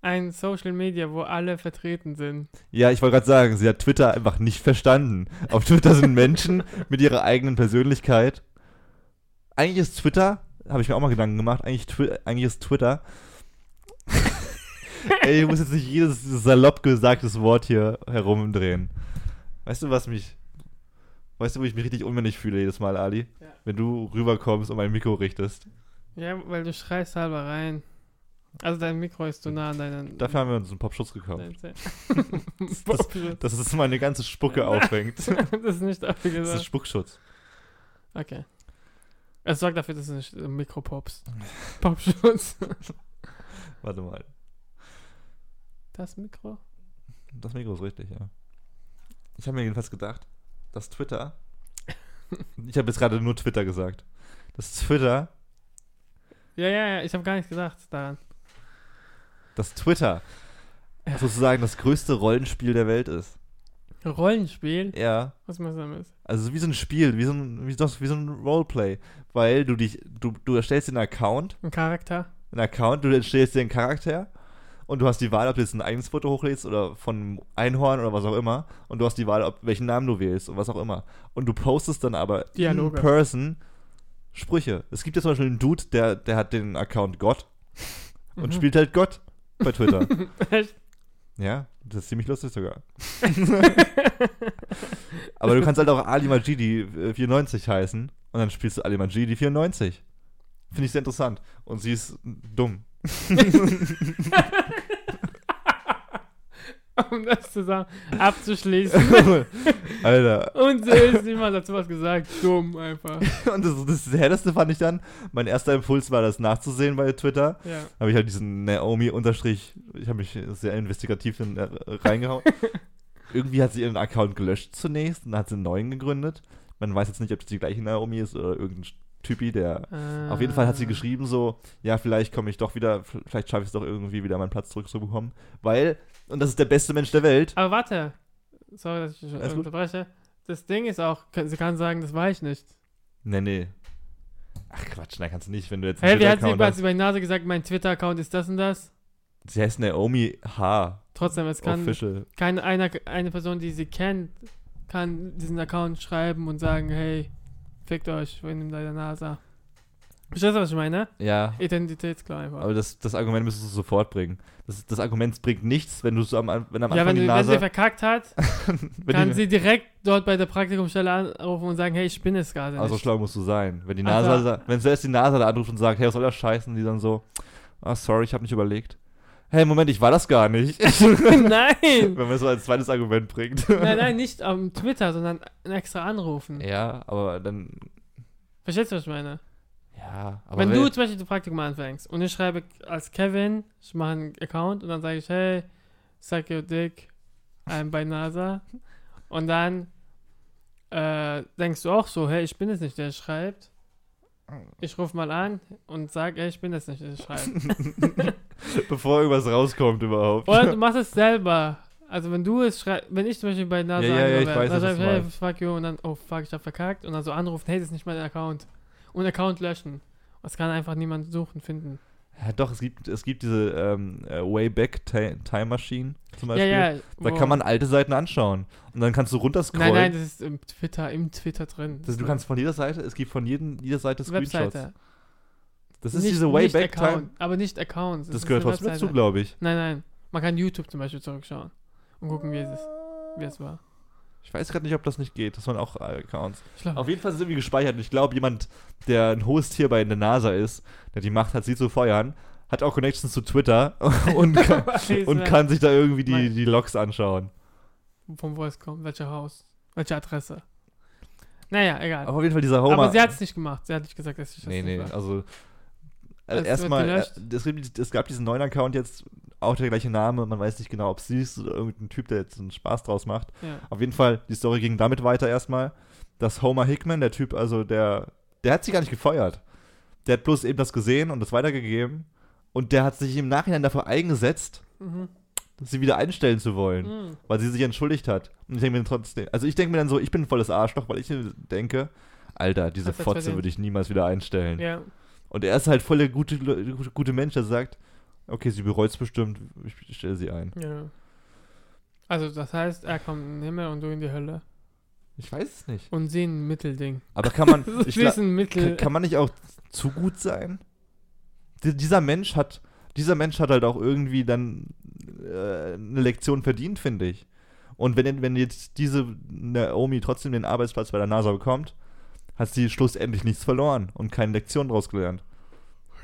Ein Social Media, wo alle vertreten sind. Ja, ich wollte gerade sagen, sie hat Twitter einfach nicht verstanden. Auf Twitter sind Menschen mit ihrer eigenen Persönlichkeit. Eigentlich ist Twitter, habe ich mir auch mal Gedanken gemacht, eigentlich, eigentlich ist Twitter. Ey, ich muss jetzt nicht jedes salopp gesagtes Wort hier herumdrehen. Weißt du, was mich. Weißt du, wo ich mich richtig unmännlich fühle jedes Mal, Ali? Ja. Wenn du rüberkommst und mein Mikro richtest. Ja, weil du schreist halber rein. Also dein Mikro ist zu nah an deinen... Dafür haben wir uns einen Popschutz gekauft. Das, Popschutz. dass es meine ganze Spucke auffängt. das ist nicht dafür Das ist gesagt. Spuckschutz. Okay. Es sorgt dafür, dass du nicht äh, Mikropops. Popschutz. Warte mal. Das Mikro? Das Mikro ist richtig, ja. Ich habe mir jedenfalls gedacht, dass Twitter. ich habe jetzt gerade nur Twitter gesagt. Dass Twitter, Ja, ja, ja, ich habe gar nichts gesagt daran. dass Twitter Ja. sozusagen das größte Rollenspiel der Welt ist. Rollenspiel? Ja. Was meinst du damit? Also wie so ein Spiel, wie so ein, wie, das, wie so ein Roleplay. Weil du dich, du, du erstellst den Account, Ein Charakter? einen Account, du erstellst den Charakter und du hast die Wahl, ob du jetzt ein eigenes Foto hochlädst oder von einem Einhorn oder was auch immer. Und du hast die Wahl, ob welchen Namen du wählst und was auch immer. Und du postest dann aber Dialoge. in person Sprüche. Es gibt ja zum Beispiel einen Dude, der, der hat den Account Gott und Mhm. spielt halt Gott bei Twitter. Echt? ja, das ist ziemlich lustig sogar. aber du kannst halt auch Ali Majidi äh, 94 heißen und dann spielst du Ali Majidi 94. Finde ich sehr interessant. Und sie ist dumm. um das zusammen abzuschließen. Alter. Und so ist niemand dazu was gesagt. Dumm einfach. Und das, das Härteste fand ich dann, mein erster Impuls war, das nachzusehen bei Twitter. Ja. Habe ich halt diesen Naomi Unterstrich, ich habe mich sehr investigativ in, äh, reingehauen. Irgendwie hat sie ihren Account gelöscht zunächst und dann hat sie einen neuen gegründet. Man weiß jetzt nicht, ob das die gleiche Naomi ist oder irgendein Typi, der. Auf jeden Fall hat sie Ah. geschrieben so, ja, vielleicht komme ich doch wieder, vielleicht schaffe ich es doch irgendwie wieder meinen Platz zurückzubekommen. Weil, und das ist der beste Mensch der Welt. Aber warte. Sorry, dass ich Alles gut. unterbreche. Das Ding ist auch, sie kann sagen, das war ich nicht. Nee, nee. Ach Quatsch, nein, kannst du nicht, wenn du jetzt Hey, wie hat sie, sie bei Nase gesagt, mein Twitter-Account ist das und das? Sie heißt Naomi H. Trotzdem, es kann Official. keine eine, eine Person, die sie kennt, kann diesen Account schreiben und sagen, hey, fickt euch, wenn ihm leider NASA. Verstehst du, was ich meine? Ja, Identitätsklar einfach. aber das, das Argument müsstest du sofort bringen. Das, das Argument bringt nichts, wenn du so am, wenn am ja, Anfang wenn, die wenn sie verkackt hat, kann sie direkt dort bei der Praktikumsstelle anrufen und sagen, hey, ich bin es gerade also nicht. schlau musst du sein. Wenn die NASA, so. sa- wenn zuerst die NASA da anruft und sagt, hey, was soll das scheißen, die dann so, ah, sorry, ich habe nicht überlegt. hey, Moment, ich war das gar nicht. nein! Wenn man es so als zweites Argument bringt. Nein, nein, nicht am Twitter, sondern extra anrufen. Ja, aber dann, Verstehst du, was ich meine? Ja, aber Wenn du zum Beispiel das Praktikum anfängst und ich schreibe als Kevin, ich mache einen Account und dann sage ich, hey, suck your dick, I'm bei NASA. Und dann äh, denkst du auch so, hey, ich bin es nicht, der schreibt. Ich rufe mal an und sage, hey, ich bin es nicht, der schreibt. bevor irgendwas rauskommt überhaupt. Oder du machst es selber. Also wenn du es schreibst, wenn ich zum Beispiel bei NASA Ja, ja, ja, ich weiß, dann sag ich, hey, fuck you, und dann, oh fuck, ich hab verkackt. Und dann so anrufen, hey, das ist nicht mein Account. Und Account löschen. Das kann einfach niemand suchen, finden. Ja, doch, es gibt, es gibt diese ähm, äh, Wayback Ti- Time Machine zum Ja, Beispiel. ja. Da wo- kann man alte Seiten anschauen. Und dann kannst du runterscrollen. Nein, nein, das ist im Twitter, im Twitter drin. Das, du kannst von jeder Seite, es gibt von jedem, jeder Seite Screenshots. Webseite. Das ist Nicht- diese Wayback Account, Time. Aber nicht Accounts. Das ist gehört trotzdem dazu, glaube ich. Nein, nein. Man kann YouTube zum Beispiel zurückschauen und gucken, wie es, ist, wie es war. Ich weiß gerade nicht, ob das nicht geht. Das waren auch Accounts. Ich glaub, Auf jeden Fall ist es irgendwie gespeichert. Und ich glaube, jemand, der ein Host hier bei der NASA ist, der die Macht hat, sie zu feuern, hat auch Connections zu Twitter und, kann, und kann sich da irgendwie die, die Logs anschauen. von wo es kommt, welcher Haus, welche Adresse. Naja, egal. Aber auf jeden Fall dieser Homer. Aber sie hat es nicht gemacht. Sie hat nicht gesagt, dass ich das Nee, nee, war. also. Es wird erstmal, äh, es, es gab diesen neuen Account jetzt, auch der gleiche Name, man weiß nicht genau, ob sie ist oder irgendein Typ, der jetzt einen Spaß draus macht. Ja. Auf jeden Fall, die Story ging damit weiter erstmal, dass Homer Hickman, der Typ, also der, der hat sie gar nicht gefeuert. Der hat bloß eben das gesehen und das weitergegeben und der hat sich im Nachhinein dafür eingesetzt, Mhm. sie wieder einstellen zu wollen, Mhm. weil sie sich entschuldigt hat. Und ich denke mir trotzdem, also ich denke mir dann so, ich bin ein volles Arschloch, weil ich denke, Alter, diese Fotze würde ich niemals wieder einstellen. Ja. Und er ist halt voll der gute, gute, Mensch, der sagt, okay, sie bereut es bestimmt, ich stelle sie ein. ja. Also, das heißt, er kommt in den Himmel und du in die Hölle. Ich weiß es nicht. Und sie ein Mittelding. Aber kann man, ich Mittel. kann, man nicht auch zu gut sein? Die- Dieser Mensch hat, dieser Mensch hat halt auch irgendwie dann äh, eine Lektion verdient, finde ich. Und wenn, wenn jetzt diese Naomi trotzdem den Arbeitsplatz bei der NASA bekommt, hat sie schlussendlich nichts verloren und keine Lektion daraus gelernt.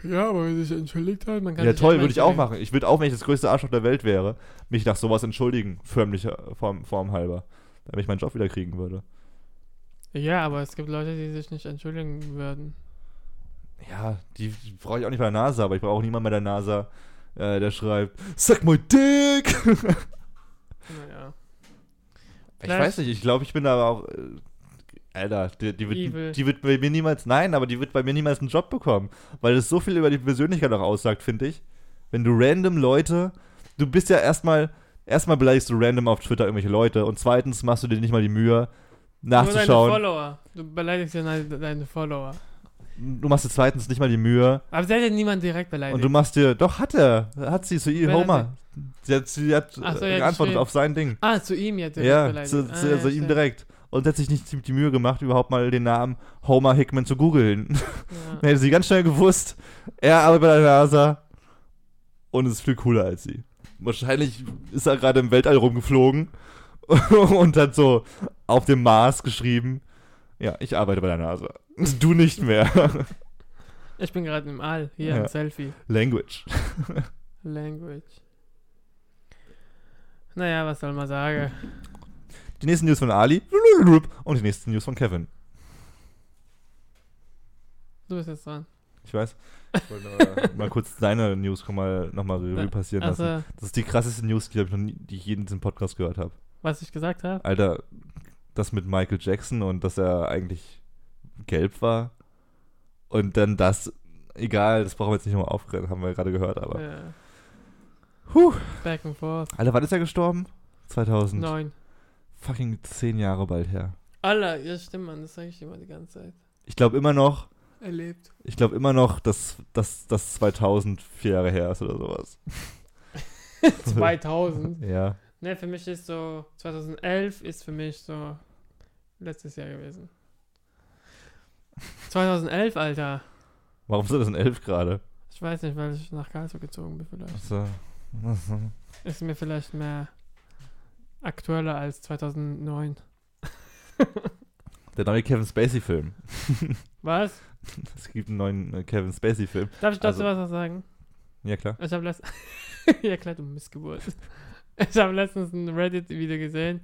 ja, aber wenn sie sich entschuldigt hat, man kann Ja, toll, würde ich auch machen. Ich würde auch, wenn ich das größte Arschloch der Welt wäre, mich nach sowas entschuldigen, förmlicher Form, Form halber, damit ich meinen Job wieder kriegen würde. Ja, aber es gibt Leute, die sich nicht entschuldigen würden. Ja, die, die brauche ich auch nicht bei der NASA, aber ich brauche auch niemanden bei der NASA, äh, der schreibt, Suck my dick! Naja. ich Vielleicht- weiß nicht, ich glaube, ich bin da aber auch, äh, Alter, die, die, wird, die wird bei mir niemals, nein, aber die wird bei mir niemals einen Job bekommen, weil es so viel über die Persönlichkeit auch aussagt, finde ich. Wenn du random Leute, du bist ja erstmal, erstmal beleidigst du random auf Twitter irgendwelche Leute und zweitens machst du dir nicht mal die Mühe, Nur deine nachzuschauen. Follower. Du beleidigst ja deine, Follower. Du machst dir zweitens nicht mal die Mühe Aber sie hat ja niemand direkt beleidigt. und du machst dir, doch hat er, hat sie zu ihr, Homer. Sie hat, sie hat so, geantwortet auf sein Ding. ah, zu ihm ja direkt Ja, beleidigt. zu, ah, zu, ja, also ihm direkt. Und hat sich nicht die Mühe gemacht, überhaupt mal den Namen Homer Hickman zu googeln. Ja. Dann hätte sie ganz schnell gewusst, er arbeitet bei der NASA und ist viel cooler als sie. Wahrscheinlich ist er gerade im Weltall rumgeflogen und hat so auf dem Mars geschrieben, ja, ich arbeite bei der NASA. Du nicht mehr. Ich bin gerade im All. Hier, Ja. ein Selfie. Language. Language. Naja, was soll man sagen? Die nächsten News von Ali und die nächsten News von Kevin. Du bist jetzt dran. Ich weiß. Ich wollte mal kurz deine News mal, nochmal Revue passieren lassen. Also, Das ist die krasseste News, die, ich noch nie, die ich je in diesem Podcast gehört habe. was ich gesagt habe? Alter, das mit Michael Jackson und dass er eigentlich gelb war. Und dann das, egal, das brauchen wir jetzt nicht nochmal aufreden, haben wir gerade gehört, aber. Ja. Puh. Back and forth. Alter, wann ist er gestorben? 2000. Fucking zehn Jahre bald her. Alter, ja stimmt, Mann. Das sage ich immer die ganze Zeit. Ich glaube immer noch, Erlebt. ich glaube immer noch, dass, dass das 2000 vier Jahre her ist oder sowas. 2000. Ja. ne, für mich ist so, 2011 ist für mich so letztes Jahr gewesen. 2011, Alter. Warum sind das in 11 gerade? Ich weiß nicht, weil ich nach Karlsruhe gezogen bin vielleicht. Achso. Ist mir vielleicht mehr aktueller als 2009. Der neue Kevin Spacey-Film. Was? Es gibt einen neuen äh, Kevin Spacey-Film. Darf ich dazu Also- was sagen? Ja, klar. Ich habe letztens. ja, klar, du Missgeburt. Ich habe letztens ein Reddit-Video gesehen.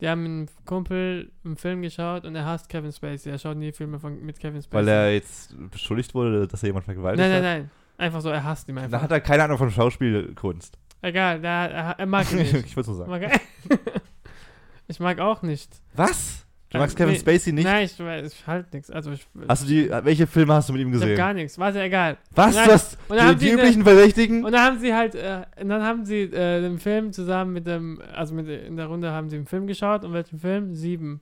Die haben einen Kumpel einen Film geschaut und er hasst Kevin Spacey. Er schaut nie Filme von, mit Kevin Spacey. Weil er jetzt beschuldigt wurde, dass er jemand vergewaltigt Nein, nein, hat. nein. Einfach so, er hasst ihn Da einfach. hat er keine Ahnung von Schauspielkunst. Egal, er, er mag ihn nicht. ich wollte so sagen. Mag, ich mag auch nicht. Was? Du Äh, magst Kevin nee, Spacey nicht? Nein, ich, ich halt nichts. Also ich, Hast du die, welche Filme hast du mit ihm ich hab gesehen? gar nichts. Warte, egal. Was? Dann haben die, die üblichen Verdächtigen? Und dann haben sie halt, äh, dann haben sie äh, den Film zusammen mit dem, also mit, in der Runde haben sie den Film geschaut. Und welchen Film? Sieben.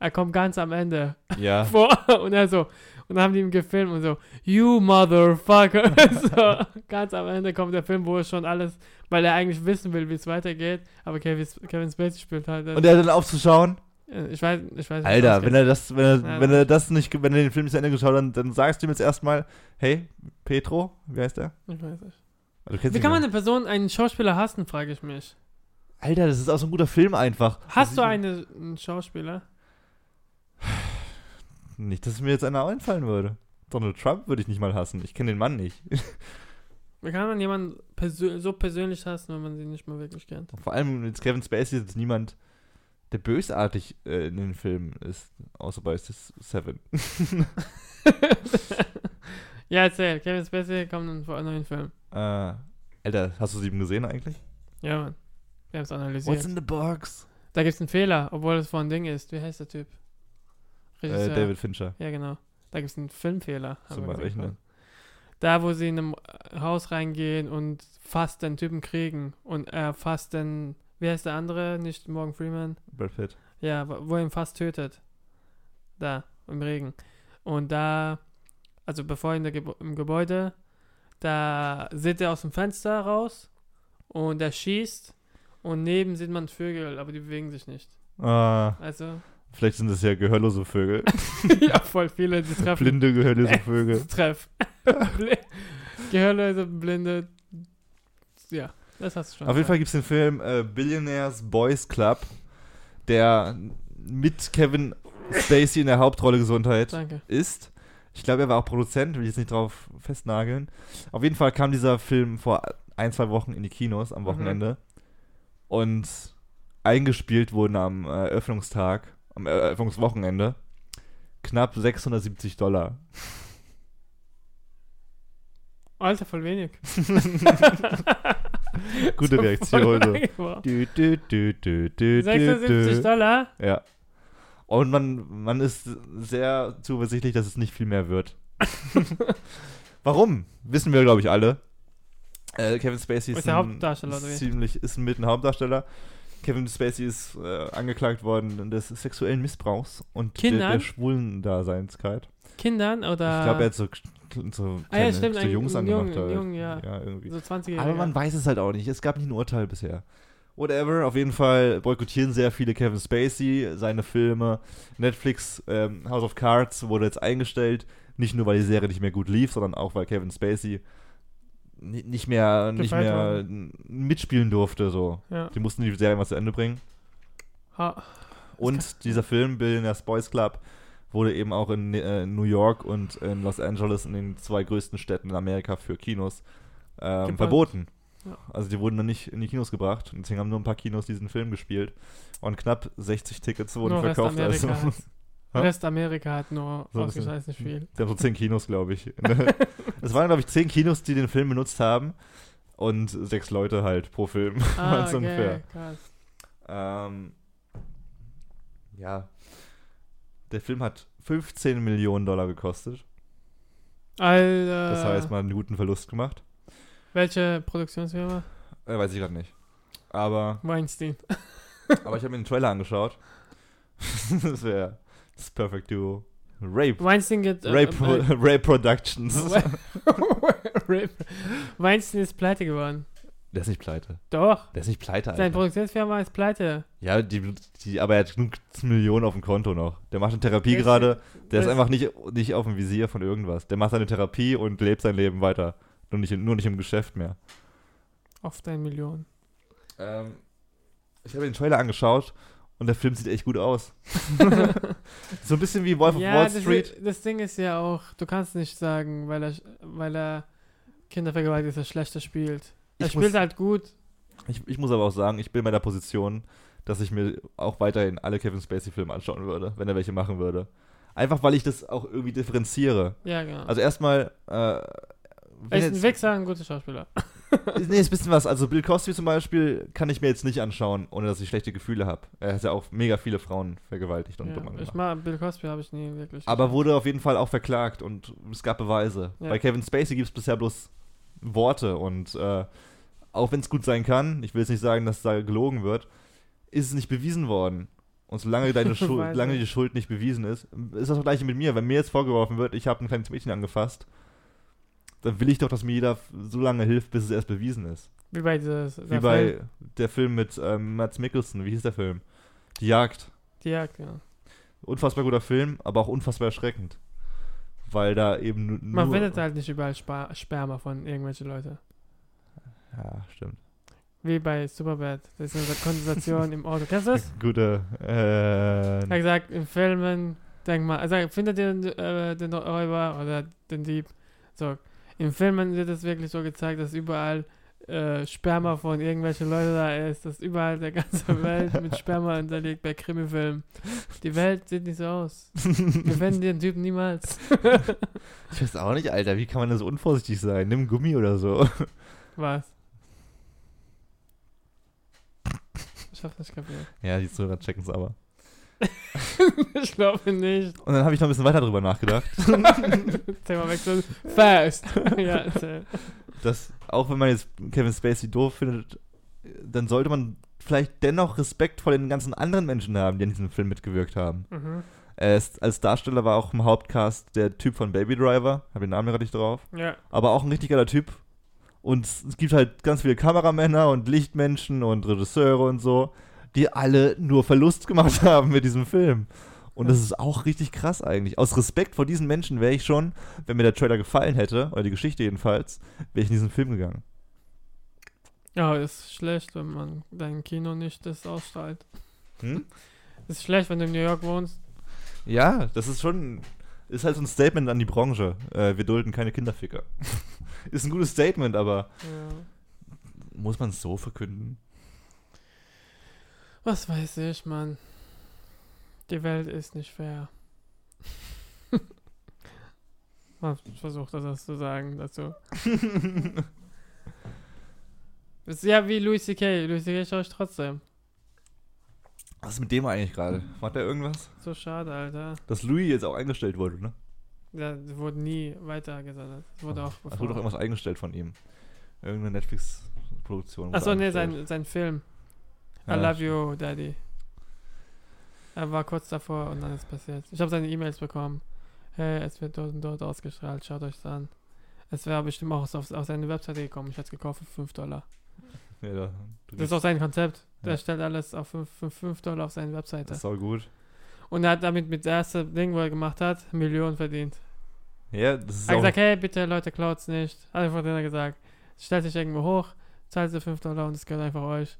Er kommt ganz am Ende Ja. vor und er so, und dann haben die ihn gefilmt und so, you motherfucker. so, ganz am Ende kommt der Film, wo er schon alles, weil er eigentlich wissen will, wie es weitergeht, aber Kevin, Kevin Spacey spielt halt. Und er dann aufzuschauen? äh, ich weiß, ich weiß nicht, Alter, wenn er das, wenn er, Ja. wenn er das nicht, wenn er den Film nicht zu Ende geschaut hat, dann, dann sagst du ihm jetzt erstmal, hey, Petro, wie heißt der? ich weiß nicht. Du kennst Wie kann man eine Person, einen Schauspieler hassen, frage ich mich. Alter, das ist auch so ein guter Film einfach. Hast du Das eine, einen Schauspieler? Nicht, dass mir jetzt einer einfallen würde. Donald Trump würde ich nicht mal hassen. Ich kenne den Mann nicht. Wie kann man jemanden persö so persönlich hassen, wenn man sie nicht mal wirklich kennt? Vor allem mit Kevin Spacey ist jetzt niemand, der bösartig äh, in den Filmen ist. Außer bei Seven. ja, erzähl. Kevin Spacey kommt in einen neuen Film. äh, Alter, hast du sieben gesehen eigentlich? Ja, Mann. Wir haben es analysiert. the box? Da gibt es einen Fehler, obwohl es von Ding ist. Wie heißt der Typ? Äh, Regisseur. David Fincher. Ja, genau. Da gibt es einen Filmfehler. Zum Beispiel. gesehen. Da, wo sie in einem Haus reingehen und fast den Typen kriegen. Und er fast den. Wie heißt der andere? Nicht Morgan Freeman? Brad Pitt. Ja, wo er ihn fast tötet. Da, im Regen. Und da, also bevor in der Gebo im Gebäude, da sieht er aus dem Fenster raus und er schießt und neben sieht man Vögel, aber die bewegen sich nicht. Ah, Also, vielleicht sind es ja gehörlose Vögel. ja, voll viele, die treffen. Blinde gehörlose Vögel. Treff. Gehörlose, Blinde. Ja, das hast du schon. Auf jeden. Fall gibt es den Film äh, Billionaires Boys Club, der mit Kevin Spacey in der Hauptrolle Gesundheit Danke. ist. Ich glaube, er war auch Produzent, will ich jetzt nicht drauf festnageln. Auf jeden Fall kam dieser Film vor ein, zwei Wochen in die Kinos am Mhm. Wochenende. Und eingespielt wurden am äh, Eröffnungstag, am Eröffnungswochenende, knapp 670 Dollar. Alter, voll wenig. Gute So Reaktion. wow. Du, du, du, du, du, 76 du, du. Dollar? Ja. Und man, man ist sehr zuversichtlich, dass es nicht viel mehr wird. Warum? Wissen wir, glaube ich, alle. Äh, Kevin Spacey ist, Ist ein- Hauptdarsteller, ziemlich, ist mit ein Hauptdarsteller. Kevin Spacey ist äh, angeklagt worden des sexuellen Missbrauchs und der, Kindern? der schwulen Daseinkeit. Kindern oder? Ich glaube, er hat so, so, Ah, ja, kleine, stimmt, so Jungs angemacht. Jungen, halt. Jungen, ja. ja, irgendwie. so 20 Aber man weiß es halt auch nicht. Es gab nicht ein Urteil bisher. Whatever, auf jeden Fall boykottieren sehr viele Kevin Spacey, seine Filme. Netflix ähm, House of Cards wurde jetzt eingestellt. Nicht nur, weil die Serie nicht mehr gut lief, sondern auch, weil Kevin Spacey nicht mehr, nicht mehr mitspielen durfte. So. Ja. Die mussten die Serie mal zu Ende bringen. Ha. Und dieser Film, Billionaires Boys Club, wurde eben auch in, äh, New York und in Los Angeles, in den zwei größten Städten in Amerika für Kinos, ähm, verboten. Ja. Also die wurden dann nicht in die Kinos gebracht. Und deswegen haben nur ein paar Kinos diesen Film gespielt. Und knapp 60 Tickets wurden Nur verkauft. Also, Hat, Hä? Restamerika hat nur So nicht viel. die haben so 10 Kinos, glaube ich. es waren, glaube ich, 10 Kinos, die den Film benutzt haben. Und sechs Leute halt pro Film. Ah, so ungefähr. okay, krass. Ähm, ja. Der Film hat 15 Millionen Dollar gekostet. Alter. Das heißt, man hat einen guten Verlust gemacht. Welche Produktionsfirma? Äh, weiß ich gerade nicht. Aber, Weinstein. aber ich habe mir den Trailer angeschaut. das wäre das Perfect Duo. Rape. Weinstein geht. äh, Rape, äh, Rape Productions. Rape. Weinstein ist pleite geworden. Der ist nicht pleite. Doch. Der ist nicht pleite, Seine Alter. Produktionsfirma ist pleite. Ja, die, die, aber er hat genug Millionen auf dem Konto noch. Der macht eine Therapie Der ist- gerade. Der ist das- einfach nicht, nicht auf dem Visier von irgendwas. Der macht seine Therapie und lebt sein Leben weiter. Nur nicht, nur nicht im Geschäft mehr. Auf deine Million. Ähm, ich habe den Trailer angeschaut und der Film sieht echt gut aus. so ein bisschen wie Wolf of ja, Wall das, Street. das Ding ist ja auch, du kannst nicht sagen, weil er, weil er Kindervergewaltigung ist, er schlechter spielt. Er Ich spielt muss- halt gut. Ich, ich muss aber auch sagen, ich bin bei der Position, dass ich mir auch weiterhin alle Kevin Spacey-Filme anschauen würde, wenn er welche machen würde. Einfach weil ich das auch irgendwie differenziere. Ja, genau. Also erstmal, äh, ist ein Wichser, ein guter Schauspieler. nee, ist ein bisschen was. Also Bill Cosby zum Beispiel kann ich mir jetzt nicht anschauen, ohne dass ich schlechte Gefühle habe. Er hat ja auch mega viele Frauen vergewaltigt und Ja, dumm ich mag Bill Cosby, habe ich nie wirklich. Aber geschaut. wurde auf jeden Fall auch verklagt und es gab Beweise. Ja. Bei Kevin Spacey gibt es bisher bloß Worte und äh, auch wenn es gut sein kann, ich will jetzt nicht sagen, dass da gelogen wird, ist es nicht bewiesen worden. Und solange deine Schuld, solange die Schuld nicht bewiesen ist, ist das das gleiche mit mir. Wenn mir jetzt vorgeworfen wird, ich habe ein kleines Mädchen angefasst, dann will ich doch, dass mir jeder so lange hilft, bis es erst bewiesen ist. Wie bei dieses. Wie bei der Film mit ähm, Mats Mikkelsen. Wie hieß der Film? Die Jagd. Die Jagd, ja. Unfassbar guter Film, aber auch unfassbar erschreckend. Weil da eben nu- nur... Man findet halt nicht überall Spa Sperma von irgendwelchen Leuten. Ja, stimmt. Wie bei Superbad. Das ist eine Kondensation im Auto. Kennst du das? Gute. Er Äh, gesagt, in Filmen, denk mal, also findet ihr den, äh, den Räuber oder den Dieb? So, in Filmen wird es wirklich so gezeigt, dass überall äh, Sperma von irgendwelchen Leuten da ist, dass überall der ganze Welt mit Sperma unterliegt bei Krimifilmen. Die Welt sieht nicht so aus. Wir finden den Typen niemals. ich weiß auch nicht, Alter. Wie kann man da so unvorsichtig sein? Nimm Gummi oder so. Was? Ich hab's nicht kapiert. Ja, die Zuhörer checken es aber. ich glaube nicht. Und dann habe ich noch ein bisschen weiter drüber nachgedacht, Thema wechseln. Fast. ja, erzähl. dass auch wenn man jetzt Kevin Spacey doof findet, dann sollte man vielleicht dennoch Respekt vor den ganzen anderen Menschen haben, die an diesem Film mitgewirkt haben. Mhm. Er ist, als Darsteller war auch im Hauptcast der Typ von Baby Driver, habe den Namen gerade nicht drauf, Ja. aber auch ein richtig geiler Typ. Und es gibt halt ganz viele Kameramänner und Lichtmenschen und Regisseure und so, die alle nur Verlust gemacht haben mit diesem Film. Und das ist auch richtig krass eigentlich. Aus Respekt vor diesen Menschen wäre ich schon, wenn mir der Trailer gefallen hätte, oder die Geschichte jedenfalls, wäre ich in diesen Film gegangen. Ja, ist schlecht, wenn man dein Kino nicht das ausstrahlt. Hm? Ist schlecht, wenn du in New York wohnst. Ja, das ist schon, ist halt so ein Statement an die Branche. Äh, wir dulden keine Kinderficker. ist ein gutes Statement, aber Ja. muss man es so verkünden? Was weiß ich, Mann. Die Welt ist nicht fair. Man versucht das zu sagen dazu. ist ja wie Louis C.K. Louis C.K. schaue ich trotzdem. Was ist mit dem eigentlich gerade? Macht er irgendwas? So schade, Alter. Dass Louis jetzt auch eingestellt wurde, ne? Ja, wurde nie weitergesendet. Es wurde auch Es wurde doch irgendwas eingestellt von ihm. Irgendeine Netflix-Produktion. Achso, nee, eingestellt. sein, sein Film. I love you, Daddy. Er war kurz davor und dann ist passiert. Ich habe seine E-Mails bekommen. Hey, es wird dort und dort ausgestrahlt, schaut euch das an. Es wäre bestimmt auch auf, auf seine Webseite gekommen. Ich hätte es gekauft für 5 Dollar. Ja, da, Das ist auch sein Konzept. Der Ja. stellt alles auf 5, 5 Dollar auf seine Webseite. das ist auch gut. Und er hat damit mit der ersten Ding, wo er gemacht hat, Millionen verdient. Ja, das ist Er hat gesagt, hey, bitte Leute, klaut's nicht. Hat einfach denen gesagt, stellt sich irgendwo hoch, zahlt sie 5 Dollar und es gehört einfach euch.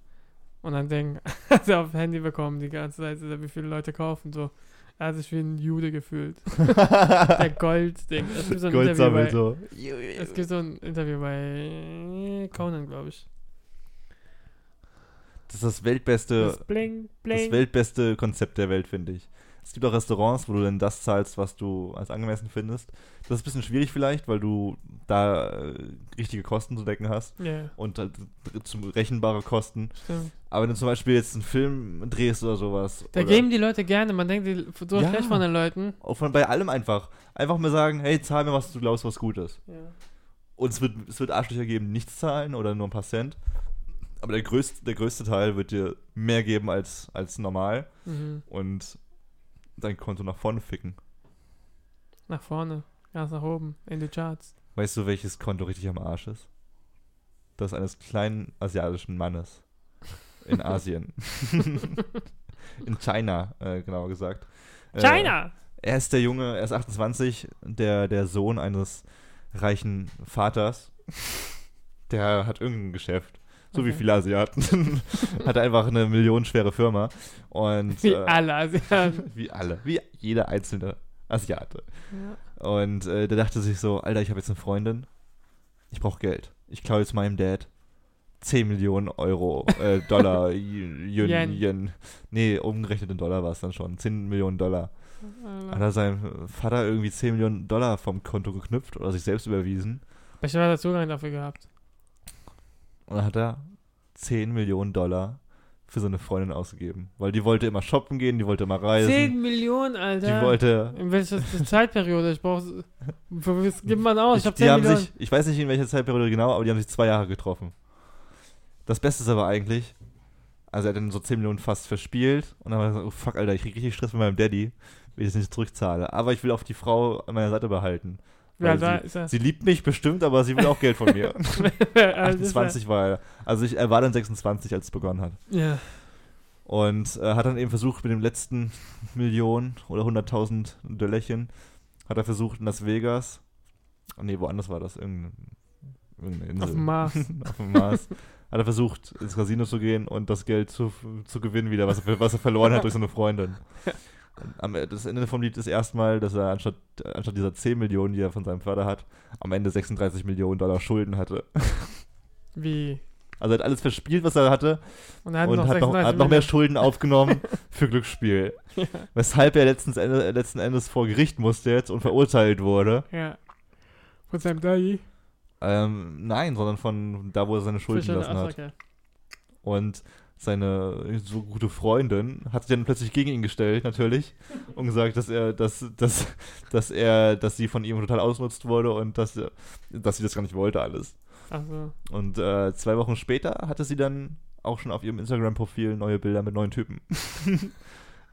Und dann Ding, hat er auf Handy bekommen, die ganze Zeit, wie viele Leute kaufen, so. Er hat sich wie ein Jude gefühlt. Der Gold-Ding. Es gibt so ein Gold Interview bei, so. es gibt so ein Interview bei Conan, glaube ich. Das ist das weltbeste, Das Bling, das Bling. weltbeste Konzept der Welt, finde ich. Es gibt auch Restaurants, wo du dann das zahlst, was du als angemessen findest. Das ist ein bisschen schwierig vielleicht, weil du da äh, richtige Kosten zu decken hast Ja, und halt zum rechenbare Kosten. stimmt. Aber wenn du zum Beispiel jetzt einen Film drehst oder sowas. Da oder geben die Leute gerne, man denkt die so Ja. schlecht von den Leuten. auch von bei allem einfach. Einfach mal sagen, hey, zahl mir, was du glaubst, was gut ist. Ja. Und es wird, es wird Arschlöcher geben, nichts zahlen oder nur ein paar Cent. Aber der größte, der größte Teil wird dir mehr geben als, als normal Mhm. und dein Konto nach vorne ficken. Nach vorne, ganz nach oben, in die Charts. Weißt du, welches Konto richtig am Arsch ist? Das eines kleinen asiatischen Mannes. In Asien. In China, äh, genauer gesagt. Äh, China! Er ist der Junge, er ist 28, der, der Sohn eines reichen Vaters. Der hat irgendein Geschäft. So wie Okay. viele Asiaten. hat einfach eine millionenschwere Firma. Und Wie äh, alle Asiaten. wie alle. Wie jeder einzelne Asiate. ja. Und äh, der dachte sich so, Alter, ich habe jetzt eine Freundin. ich brauche Geld. Ich klaue jetzt meinem Dad 10 Millionen Euro, äh, Dollar, Yen, Yen. Yen. Nee, umgerechnet in Dollar war es dann schon. 10 Millionen Dollar. Hat er seinem Vater irgendwie 10 Millionen Dollar vom Konto geknüpft oder sich selbst überwiesen. Welcher hat er Zugang dafür gehabt? Und dann hat er 10 Millionen Dollar für seine Freundin ausgegeben. Weil die wollte immer shoppen gehen, die wollte immer reisen. 10 Millionen, Alter. Die wollte. In welcher Zeitperiode? Ich brauche. Was gibt man aus? Ich, Ich, hab die 10 haben Millionen. sich, ich weiß nicht in welcher Zeitperiode genau, aber die haben sich zwei Jahre getroffen. Das Beste ist aber eigentlich, also er hat dann so 10 Millionen fast verspielt und dann war er so, oh fuck, Alter, ich krieg richtig Stress mit meinem Daddy, wenn ich das nicht zurückzahle. Aber ich will auch die Frau an meiner Seite behalten. Ja, da sie, ist er. sie liebt mich bestimmt, aber sie will auch Geld von mir. Also ist er. 28 war er. Also ich, er war dann 26, als es begonnen hat. Ja. Und äh, hat dann eben versucht, mit dem letzten Million oder 100.000 Döllerchen, hat er versucht in Las Vegas, oh nee, woanders war das, irgendeine, irgendeine Insel. Auf dem Mars. Auf dem Mars. Hat er versucht, ins Casino zu gehen und das Geld zu, zu gewinnen wieder, was er, was er verloren hat durch seine Freundin. Am, das Ende vom Lied ist erstmal, dass er anstatt, anstatt dieser 10 Millionen, die er von seinem Vater hat, am Ende 36 Millionen Dollar Schulden hatte. Wie? Also er hat alles verspielt, was er hatte Und er hat und noch hat noch, 36 hat noch mehr. Schulden aufgenommen für Glücksspiel. Ja. Weshalb er letztens Ende, letzten Endes vor Gericht musste jetzt und verurteilt wurde. Ja. Von seinem Daddy. Ähm, nein, sondern von da, wo er seine Schulden lassen hat. okay. Und seine so gute Freundin hat sich dann plötzlich gegen ihn gestellt, natürlich, und gesagt, dass er, dass, dass, dass er, dass sie von ihm total ausgenutzt wurde und dass, dass sie das gar nicht wollte, alles. Also, Und äh, zwei Wochen später hatte sie dann auch schon auf ihrem Instagram-Profil neue Bilder mit neuen Typen.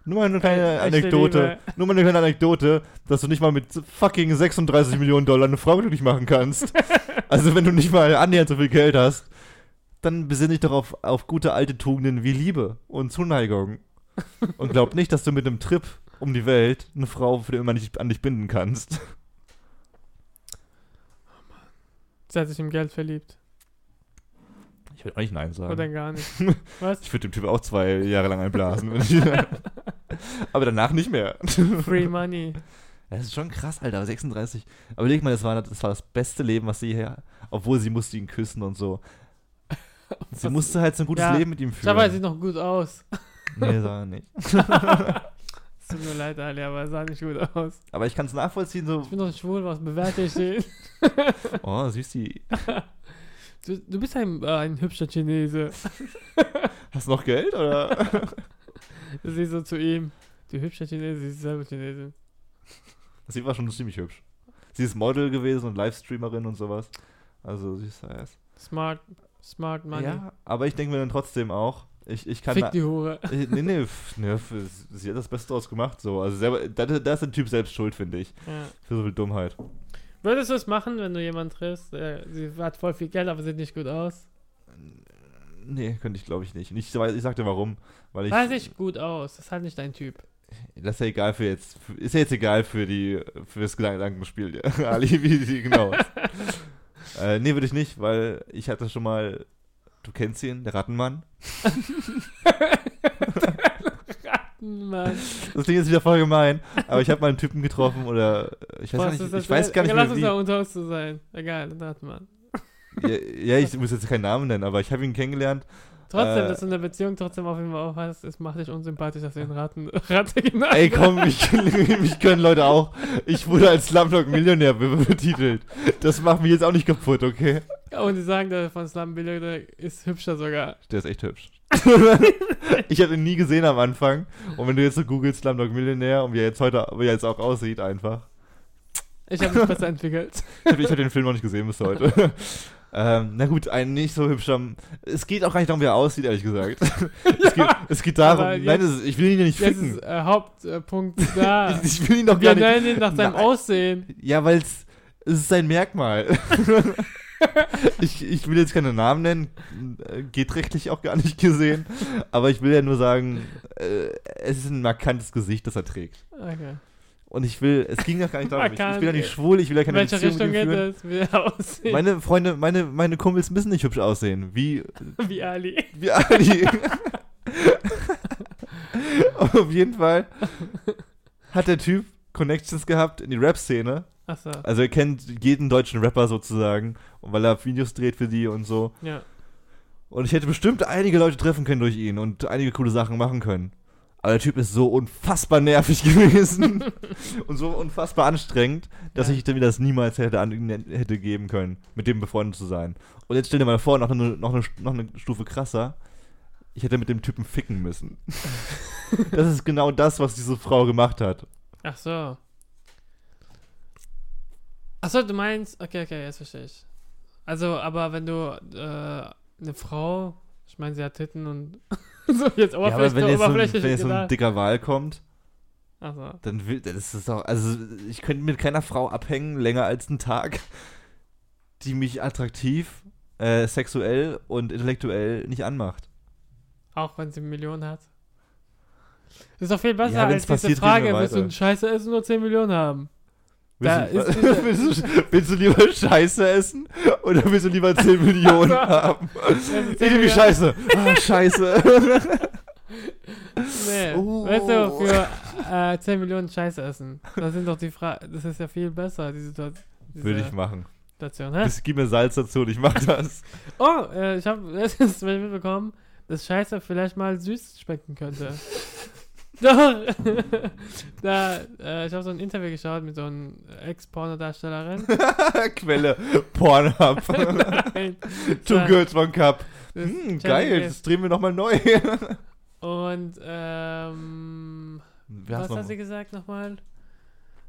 nur mal eine kleine Anekdote. Nur mal eine kleine Anekdote, dass du nicht mal mit fucking 36 Millionen Dollar eine Frau glücklich machen kannst. also wenn du nicht mal annähernd so viel Geld hast, dann besinn dich doch auf, auf gute alte Tugenden wie Liebe und Zuneigung. Und glaub nicht, dass du mit einem Trip um die Welt eine Frau für immer nicht an dich binden kannst. sie hat sich im Geld verliebt. Ich würde auch nicht Nein sagen. Oder gar nicht. Was? Ich würde dem Typ auch zwei Jahre lang einblasen. Aber danach nicht mehr. Free Money. Das ist schon krass, Alter. 36. Aber überleg mal, das war, das war das beste Leben, was sie hier. Obwohl sie musste ihn küssen und so. Sie musste halt so ein gutes Ja, Leben mit ihm führen. sieht noch gut aus. Nee, sah er nicht. Es tut mir leid, Ali, aber es sah nicht gut aus. Aber ich kann es nachvollziehen, so. Ich bin doch schwul, was bewerte ich den? Oh, süß die. Du, du bist ein, äh, ein hübscher Chinese. Hast du noch Geld oder? Sie so zu ihm. Du hübscher Chinese, sie ist selber Chinesin. Sie war schon ziemlich hübsch. Sie ist Model gewesen und Livestreamerin und sowas. Also, sie ist ass. Smart, smart money. Ja, aber ich denke mir dann trotzdem auch, ich, ich kann. Fick die Hure. Äh, nee, nee, nee, sie hat das Beste draus gemacht, so. Also selber, da, da ist der Typ selbst schuld, finde ich. Ja. Für so viel Dummheit. Würdest du es machen, wenn du jemanden triffst? Äh, sie hat voll viel Geld, aber sieht nicht gut aus. Nee, könnte ich glaube ich nicht. Und Ich, ich sagte warum. Weil ich. Sah nicht gut aus. Das ist halt nicht dein Typ. Das ist ja egal für jetzt. Ist ja jetzt egal für die für das Gedankenspiel, ja. Ali, wie die genau. äh, nee, würde ich nicht, weil ich hatte schon mal. Du kennst ihn, der Rattenmann. Mann. Das klingt jetzt wieder voll gemein, aber ich habe mal einen Typen getroffen oder ich weiß gar Was nicht, ist ich weiß gar nicht Lass mehr uns wie. ja unter uns zu sein. Egal, hat man. Ja, ja, ich muss jetzt keinen Namen nennen, aber ich habe ihn kennengelernt. Trotzdem, Äh. dass du in der Beziehung trotzdem auf jeden Fall aufhast, es macht dich unsympathisch, dass du den Ratten, Ratte genannt Ey, komm, mich, mich können Leute auch. Ich wurde als Slumdog Millionär be- betitelt. Das macht mich jetzt auch nicht kaputt, okay? Und die sagen, der von Slum Billionaire ist hübscher sogar. Der ist echt hübsch. ich habe ihn nie gesehen am Anfang. Und wenn du jetzt so googelst Slumdog Millionär und wie er jetzt heute, wie er jetzt auch aussieht, einfach. Ich habe mich besser entwickelt. Ich habe hab den Film noch nicht gesehen bis heute. ähm, na gut, ein nicht so hübscher. Es geht auch gar nicht darum, wie er aussieht, ehrlich gesagt. es, geht, es geht darum. Nein, das ist, ich will ihn ja nicht Jetzt ficken. ist äh, Hauptpunkt da. ich will ihn doch Wir gar nicht. nennen ihn nach seinem. Aussehen. Ja, weil es ist sein Merkmal. ich, ich will jetzt keine Namen nennen, geht rechtlich auch gar nicht gesehen, aber ich will ja nur sagen, äh, es ist ein markantes Gesicht, das er trägt. Okay. Und ich will, es ging ja gar nicht darum, ich, ich bin ja nicht schwul, ich will ja In keine welche Beziehung mit Richtung ihm geht führen. es? Wie er aussieht? Meine Freunde, meine, meine Kumpels müssen nicht hübsch aussehen, wie, Wie Ali. wie Ali. Auf jeden Fall hat der Typ Connections gehabt in die Rap-Szene Achso, Also er kennt jeden deutschen Rapper sozusagen, weil er Videos dreht für die und so. ja. Und ich hätte bestimmt einige Leute treffen können durch ihn und einige coole Sachen machen können. Aber der Typ ist so unfassbar nervig gewesen und so unfassbar anstrengend, dass Ja. ich mir das niemals hätte an ihn hätte geben können, mit dem befreundet zu sein. Und jetzt stell dir mal vor, noch eine, noch eine, noch eine Stufe krasser. Ich hätte mit dem Typen ficken müssen. das ist genau das, was diese Frau gemacht hat. Ach so. Ach so, du meinst, okay, okay, jetzt verstehe ich. Also, aber wenn du äh, eine Frau, ich meine, sie hat Titten und so jetzt Ja, aber wenn jetzt, so ein, wenn jetzt so ein dicker Wal kommt, so. dann will, das ist doch, also ich könnte mit keiner Frau abhängen, länger als einen Tag, die mich attraktiv, äh, sexuell und intellektuell nicht anmacht. Auch wenn sie Millionen hat. Das ist doch viel besser Ja, als diese passiert, Frage, willst du einen Scheiße essen oder 10 Millionen haben? Willst, Da du, ist willst, du, willst du lieber Scheiße essen oder willst du lieber 10 Millionen haben? 10 Irgendwie Millionen- Scheiße. Ah, Scheiße. Nee, Oh. weißt du, für äh, 10 Millionen Scheiße essen. Das sind doch die Fragen, das ist ja viel besser, die Situation. Würde ich machen. Situation, hä? Bis, gib mir Salz dazu und ich mach das. Oh, äh, ich habe letztens mitbekommen, dass Scheiße vielleicht mal süß schmecken könnte. Doch! da, äh, ich habe so ein Interview geschaut mit so einer Ex-Pornodarstellerin. Quelle. Pornhub. Nein. Two Girls, One Cup. Hm, geil, das drehen wir nochmal neu. Und, ähm, was hat sie gesagt nochmal?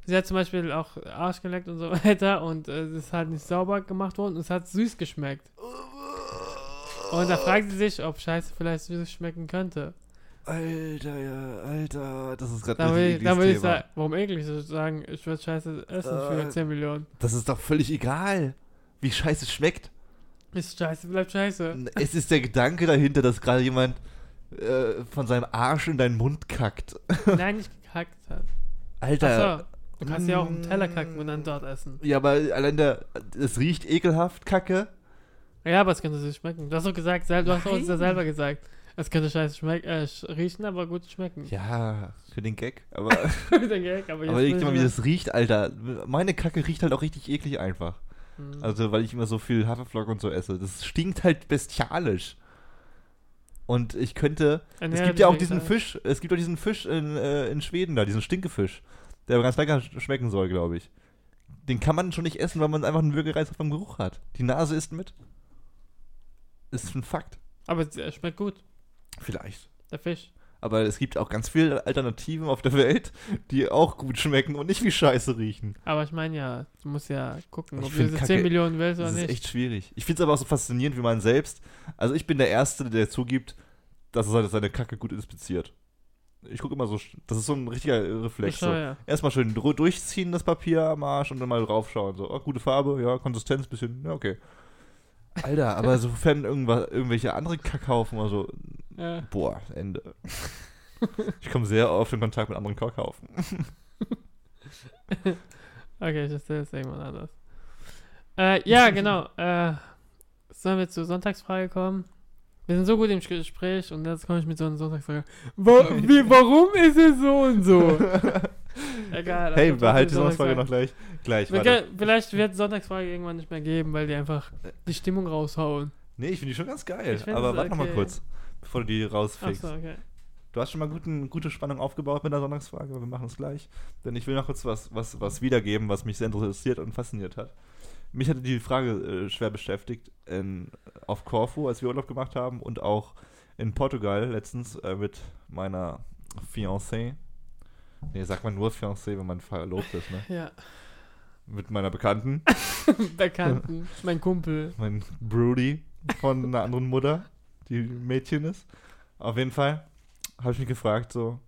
Sie hat zum Beispiel auch Arsch geleckt und so weiter und äh, es ist halt nicht sauber gemacht worden und es hat süß geschmeckt. Und da fragt sie sich, ob Scheiße vielleicht süß schmecken könnte. Alter, ja, Alter, das ist gerade Da ein will, ich- ekliges da will ich sagen, warum eklig? Sagen, ich würde Scheiße essen für Äh. 10 Millionen. Das ist doch völlig egal, wie Scheiße schmeckt. Ist Scheiße, bleibt Scheiße. Es ist der Gedanke dahinter, dass gerade jemand äh, von seinem Arsch in deinen Mund kackt. Nein, nicht gekackt hat. Alter. Achso, du kannst ja auch im Teller kacken und dann dort essen. Ja, aber allein der, es riecht ekelhaft, Kacke. Ja, aber es könnte süß schmecken. Du hast doch gesagt, du hast uns ja selber gesagt. Es könnte scheiße schmecken, äh, riechen, aber gut schmecken. Ja, für den Gag. Aber, Den Gag, aber aber leg dir mal, wie ich das riecht, Alter. Meine Kacke riecht halt auch richtig eklig einfach. Mhm. Also, weil ich immer so viel Haferflocken und so esse. Das stinkt halt bestialisch. Und ich könnte. Es Ernähre gibt ja auch diesen. Fisch, es gibt auch diesen Fisch in, äh, in Schweden da, diesen Stinkefisch, der ganz lecker sch- schmecken soll, glaube ich. Den kann man schon nicht essen, weil man einfach einen Würgereiz vom Geruch hat. Die Nase isst mit. Ist ein Fakt. Aber es äh, schmeckt gut, Vielleicht. der Fisch. Aber es gibt auch ganz viele Alternativen auf der Welt, die auch gut schmecken und nicht wie Scheiße riechen. Aber ich meine ja, du musst ja gucken, ob du diese Kacke- 10 Millionen willst oder Das ist nicht. echt schwierig. Ich finde es aber auch so faszinierend, wie man selbst. Also ich bin der Erste, der zugibt, dass er seine- seine Kacke gut inspiziert. Ich gucke immer so, das ist so ein richtiger Reflex. So. Bescheuert. Erstmal schön durchziehen, das Papier am Arsch und dann mal draufschauen. So, oh, gute Farbe, ja, Konsistenz, bisschen, ja, okay. Alter, aber sofern irgendwas, irgendwelche andere Kackhaufen oder so, Ja. boah, Ende. Ich komme sehr oft in Kontakt mit anderen Kackhaufen. Okay, ich erzähle es irgendwann anders. Äh, ja, genau. Äh, sollen wir zur Sonntagsfrage kommen? Wir sind so gut im Gespräch und jetzt komme ich mit so einer Sonntagsfrage. Wa wie, warum ist es so und so? Egal. Hey, also behalte die Sommerfrage noch gleich. Gleich, warte. Vielleicht wird die Sonntagsfrage irgendwann nicht mehr geben, weil die einfach die Stimmung raushauen. Nee, ich finde die schon ganz geil. Aber warte noch mal okay. kurz, bevor du die rausfickst. Achso, okay. Du hast schon mal guten, gute Spannung aufgebaut mit der Sonntagsfrage, aber wir machen es gleich. Denn ich will noch kurz was, was, was wiedergeben, was mich sehr interessiert und fasziniert hat. Mich hatte die Frage äh, schwer beschäftigt in, auf Corfu, als wir Urlaub gemacht haben und auch in Portugal letztens äh, mit meiner Fiancée. Nee, sagt man nur Fiancée, wenn man verlobt ist, ne? Ja. Mit meiner Bekannten, Bekannten, mein Kumpel. mein Brody von einer anderen Mutter, die Mädchen ist. Auf jeden Fall habe ich mich gefragt, so.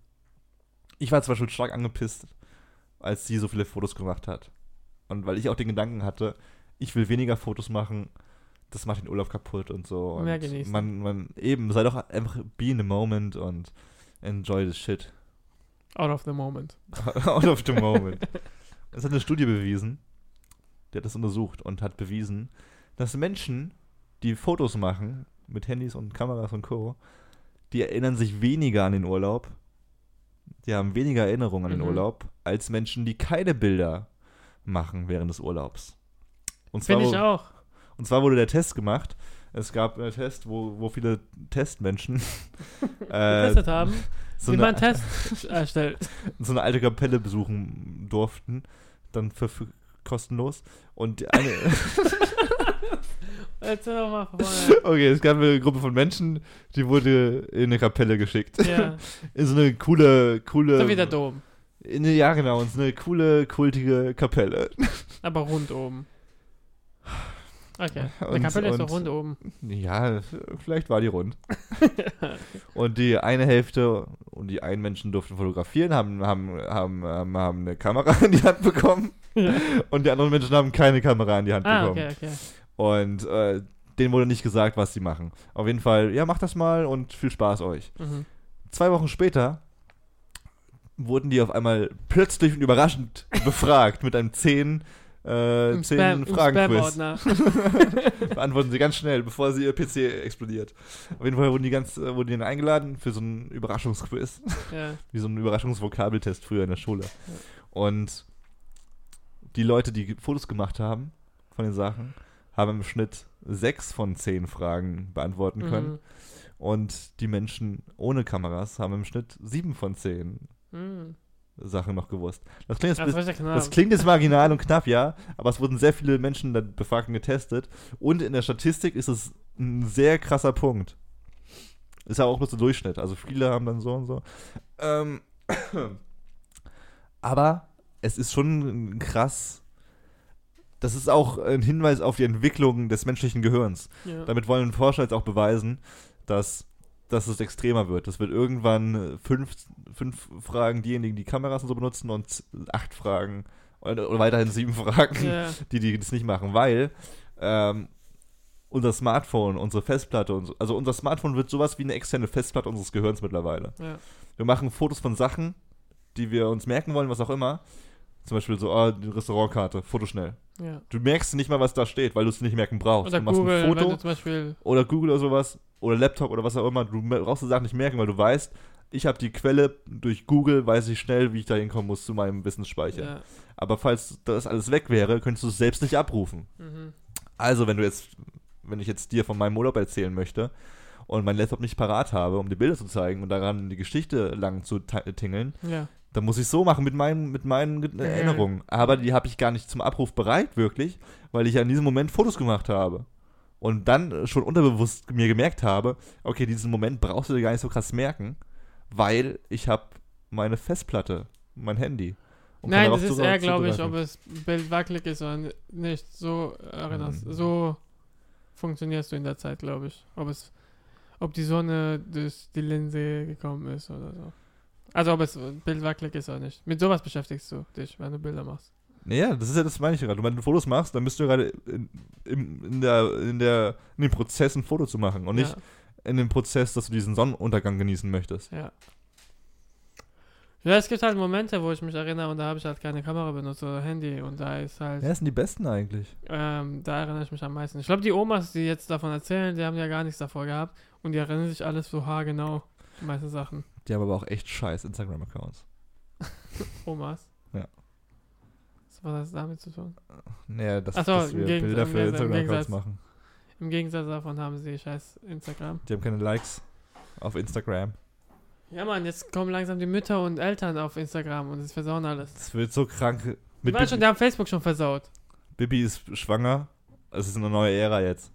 Ich war zwar schon stark angepisst, als sie so viele Fotos gemacht hat. Und weil ich auch den Gedanken hatte, ich will weniger Fotos machen, das macht den Urlaub kaputt und so. Und Mehr genießen. Man, man, eben, sei doch einfach be in the moment und enjoy the shit. Out of the moment. Out of the moment. Es hat eine Studie bewiesen, die hat das untersucht und hat bewiesen, dass Menschen, die Fotos machen mit Handys und Kameras und Co., die erinnern sich weniger an den Urlaub, die haben weniger Erinnerungen an den Mhm. Urlaub, als Menschen, die keine Bilder machen während des Urlaubs. Und Finde ich auch. Und zwar wurde der Test gemacht. Es gab einen Test, wo, wo viele Testmenschen äh, Getestet haben, so, wie man eine, erstellt. so eine alte Kapelle besuchen durften. Dann für, für kostenlos. Und die eine, Erzähl doch mal vorne. okay, es gab eine Gruppe von Menschen, die wurde in eine Kapelle geschickt. Ja, In so eine coole, coole. so wie der Dom. In eine, ja, genau, in so eine coole, kultige Kapelle. Aber rund oben. Okay. Und- Die Kapelle ist doch und- rund oben. Ja, vielleicht war die rund. Und die eine Hälfte und die einen Menschen durften fotografieren, haben, haben, haben, haben, haben eine Kamera in die Hand bekommen. Ja. Und die anderen Menschen haben keine Kamera in die Hand Ah, bekommen. okay, okay. Und äh, denen wurde nicht gesagt, was sie machen. Auf jeden Fall, ja, macht das mal und viel Spaß euch. Mhm. Zwei Wochen später wurden die auf einmal plötzlich und überraschend befragt mit einem zehn, äh, zehn Fragen-Quiz. Beantworten sie ganz schnell, bevor sie ihr PC explodiert. Auf jeden Fall wurden die ganz, äh, wurden die dann eingeladen für so einen Überraschungsquiz. ja. Wie so ein Überraschungsvokabeltest früher in der Schule. Und die Leute, die Fotos gemacht haben von den Sachen, haben im Schnitt sechs von zehn Fragen beantworten können. Mhm. Und die Menschen ohne Kameras haben im Schnitt sieben von zehn Mhm. Sachen noch gewusst. Das klingt, jetzt, Das, ja knapp. das klingt jetzt marginal und knapp, ja, aber es wurden sehr viele Menschen dann befragt und getestet. Und in der Statistik ist es ein sehr krasser Punkt. Ist ja auch nur so Durchschnitt. Also viele haben dann so und so. Ähm, aber es ist schon krass. Das ist auch ein Hinweis auf die Entwicklung des menschlichen Gehirns. ja. Damit wollen Forscher jetzt auch beweisen, dass, dass es extremer wird. Es wird irgendwann äh, fünf, fünf Fragen diejenigen, die Kameras und so benutzen und acht Fragen oder, weiterhin sieben Fragen, ja. die, die das nicht machen, weil ähm, unser Smartphone, unsere Festplatte, und so, also unser Smartphone wird sowas wie eine externe Festplatte unseres Gehirns mittlerweile. ja. Wir machen Fotos von Sachen, die wir uns merken wollen, was auch immer. Zum Beispiel so, oh, die Restaurantkarte, Foto schnell. ja. Du merkst nicht mal, was da steht, weil du es nicht merken brauchst. Oder du machst Google, ein Foto Beispiel. oder Google oder sowas oder Laptop oder was auch immer, du brauchst die Sachen nicht merken, weil du weißt, ich habe die Quelle durch Google, weiß ich schnell, wie ich da hinkommen muss zu meinem Wissensspeicher. Ja. Aber falls das alles weg wäre, könntest du es selbst nicht abrufen. Mhm. Also, wenn du jetzt, wenn ich jetzt dir von meinem Urlaub erzählen möchte und meinen Laptop nicht parat habe, um die Bilder zu zeigen und daran die Geschichte lang zu ti- tingeln, ja. dann muss ich so machen mit meinen, mit meinen Ge- Erinnerungen. Aber die habe ich gar nicht zum Abruf bereit, wirklich, weil ich ja in diesem Moment Fotos gemacht habe. Und dann schon unterbewusst mir gemerkt habe, okay, diesen Moment brauchst du dir gar nicht so krass merken, weil ich habe meine Festplatte, mein Handy. Nein, das ist eher, glaube ich, ob es Bild wackelig ist oder ni- nicht. So erinnerst, Mhm. so funktionierst du in der Zeit, glaube ich. Ob es, ob die Sonne durch die Linse gekommen ist oder so. Also ob es Bild wackelig ist oder nicht. Mit sowas beschäftigst du dich, wenn du Bilder machst. Naja, das ist ja das meine ich gerade. Wenn du Fotos machst, dann bist du gerade in, in, in, der, in, der, in dem Prozess, ein Foto zu machen und nicht in dem Prozess, dass du diesen Sonnenuntergang genießen möchtest. Ja, ja. Ja, es gibt halt Momente, wo ich mich erinnere und da habe ich halt keine Kamera benutzt oder Handy und da ist halt, Ja, das sind die besten eigentlich. ähm, da erinnere ich mich am meisten. Ich glaube, die Omas, die jetzt davon erzählen, die haben ja gar nichts davor gehabt und die erinnern sich alles so haargenau, die meisten Sachen. Die haben aber auch echt scheiß Instagram-Accounts. Omas. Was hat das damit zu tun? Naja, Ach so, dass wir Gegensatz- Bilder für Instagram-Accounts Gegensatz- machen. Im Gegensatz davon haben sie scheiß Instagram. Die haben keine Likes auf Instagram. Ja, Mann, jetzt kommen langsam die Mütter und Eltern auf Instagram und es versauen alles. Das wird so krank. Ich Mit weiß schon, die haben Facebook schon versaut. Bibi ist schwanger. Es ist eine neue Ära jetzt.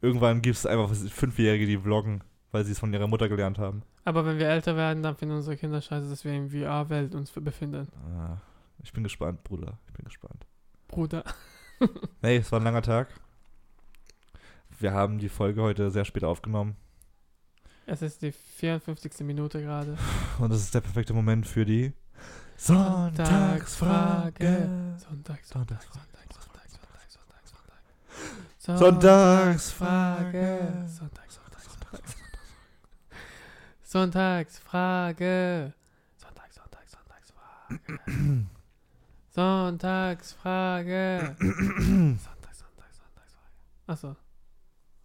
Irgendwann gibt es einfach Fünfjährige, die vloggen, weil sie es von ihrer Mutter gelernt haben. Aber wenn wir älter werden, dann finden unsere Kinder scheiße, dass wir in VR-Welt uns befinden. Ah, ich bin gespannt, Bruder. Ich bin gespannt. Bruder. Hey, es war ein langer Tag. Wir haben die Folge heute sehr spät aufgenommen. Es ist die 54. Minute gerade. Und das ist der perfekte Moment für die Sonntagsfrage. Sonntagsfrage. Sonntag, Sonntag, Sonntag, Sonntag, Sonntag, Sonntag, Sonntag. Sonntagsfrage. Sonntag, Sonntag, Sonntag. Sonntagsfrage. Sonntag, Sonntag, Sonntagsfrage. Sonntagsfrage. Sonntag, Sonntag, Sonntagsfrage. Achso.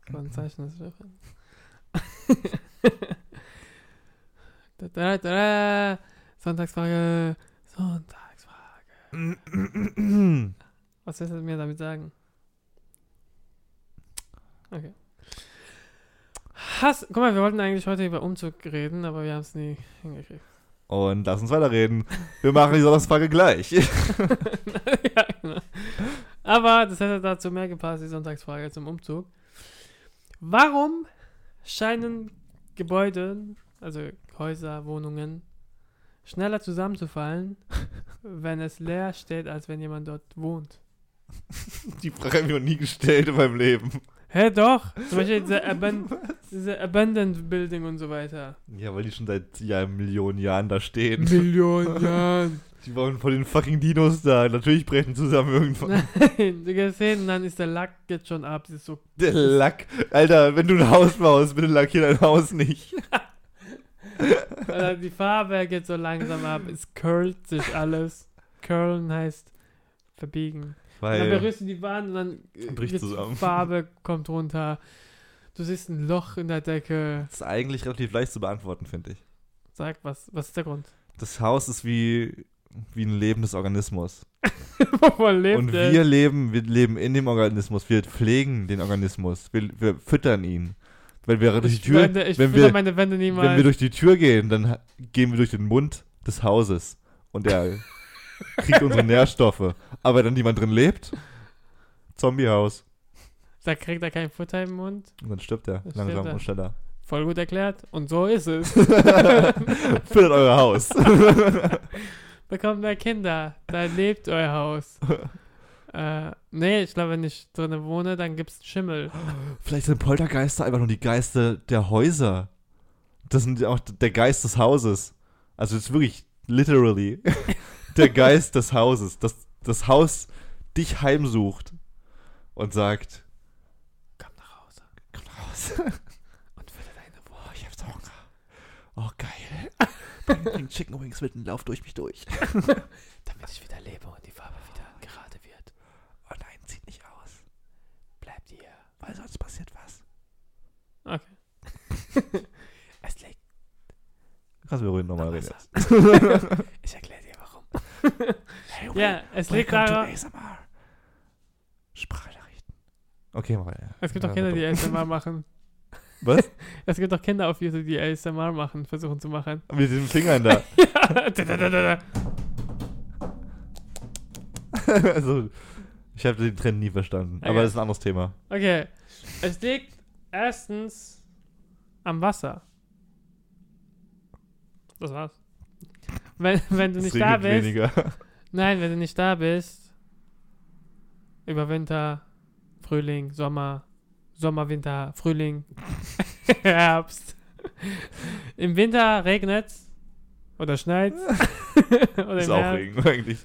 War ein Zeichen, da, da, da, da. Sonntagsfrage. Sonntagsfrage. Was willst du mir damit sagen? Okay. Hass, guck mal, wir wollten eigentlich heute über Umzug reden, aber wir haben es nie hingekriegt. Und lass uns weiterreden. Wir machen die Sonntagsfrage gleich. ja, genau. Aber das hätte dazu mehr gepasst, die Sonntagsfrage zum Umzug. Warum scheinen Gebäude, also Häuser, Wohnungen, schneller zusammenzufallen, wenn es leer steht, als wenn jemand dort wohnt? Die Frage habe ich noch nie gestellt in meinem Leben. Hä, doch. Zum Beispiel diese, Aban diese Abandoned Building und so weiter. Ja, weil die schon seit ja, Millionen Jahren da stehen. Millionen Jahren. Die waren von den fucking Dinos da. Natürlich brechen zusammen irgendwann. Nein, du kannst sehen, dann ist der Lack jetzt schon ab. Das ist so Der Lack. Alter, wenn du ein Haus baust, bitte lackier dein Haus nicht. Die Farbe geht so langsam ab. Es curlt sich alles. Curlen heißt verbiegen. Und dann Weil. berührst du die Wand und dann äh, Bricht zusammen. Farbe kommt runter. Du siehst ein Loch in der Decke. Das ist eigentlich relativ leicht zu beantworten, finde ich. Sag, was, was ist der Grund? Das Haus ist wie, wie ein lebendes Organismus. Wovon lebt Und wir leben, wir leben in dem Organismus. Wir pflegen den Organismus. Wir, wir füttern ihn. Wenn wir durch die Tür, wende, ich wenn wir, meine Wände niemals. wenn wir durch die Tür gehen, dann gehen wir durch den Mund des Hauses. Und der kriegt unsere Nährstoffe. Aber wenn dann jemand drin lebt, Zombiehaus. da kriegt er kein Futter im Mund. Und dann stirbt er Dann langsam stirbt er. und schneller. Voll gut erklärt. Und so ist es. Füttert euer Haus. Bekommt mehr Kinder. Da lebt euer Haus. äh, nee, ich glaube, wenn ich drinnen wohne, dann gibt's Schimmel. Vielleicht sind Poltergeister einfach nur die Geister der Häuser. Das sind auch der Geist des Hauses. Also es ist wirklich literally der Geist des Hauses. Das, das Haus dich heimsucht und sagt, Komm nach Hause komm raus. und fülle deine Wohnung. Oh, ich hab so Hunger. Oh, geil. Bring, bring Chicken Wings mit und lauf durch mich durch. Damit ich wieder lebe und die Farbe wieder gerade wird. Oh nein, zieht nicht aus, Bleibt hier. weil sonst passiert was. Okay. es liegt. Kannst du mir ruhig nochmal reden. Ich erkläre. Hey, Ja, es liegt daran. Sprachnachrichten. Okay, mal weiter. Es gibt doch Kinder, die ASMR machen. Was? Es gibt doch Kinder auf YouTube, die ASMR machen, versuchen zu machen. Mit den Fingern da. ja. da, da, da, da. also, ich habe den Trend nie verstanden. Okay. Aber das ist ein anderes Thema. Okay. Es liegt erstens am Wasser. Das war's. Wenn, wenn du nicht da regnet bist. weniger. Nein, wenn du nicht da bist. Über Winter, Frühling, Sommer, Sommer, Winter, Frühling, Herbst. Im Winter regnet's oder schneit's. oder ist auch Herbst. Regen eigentlich.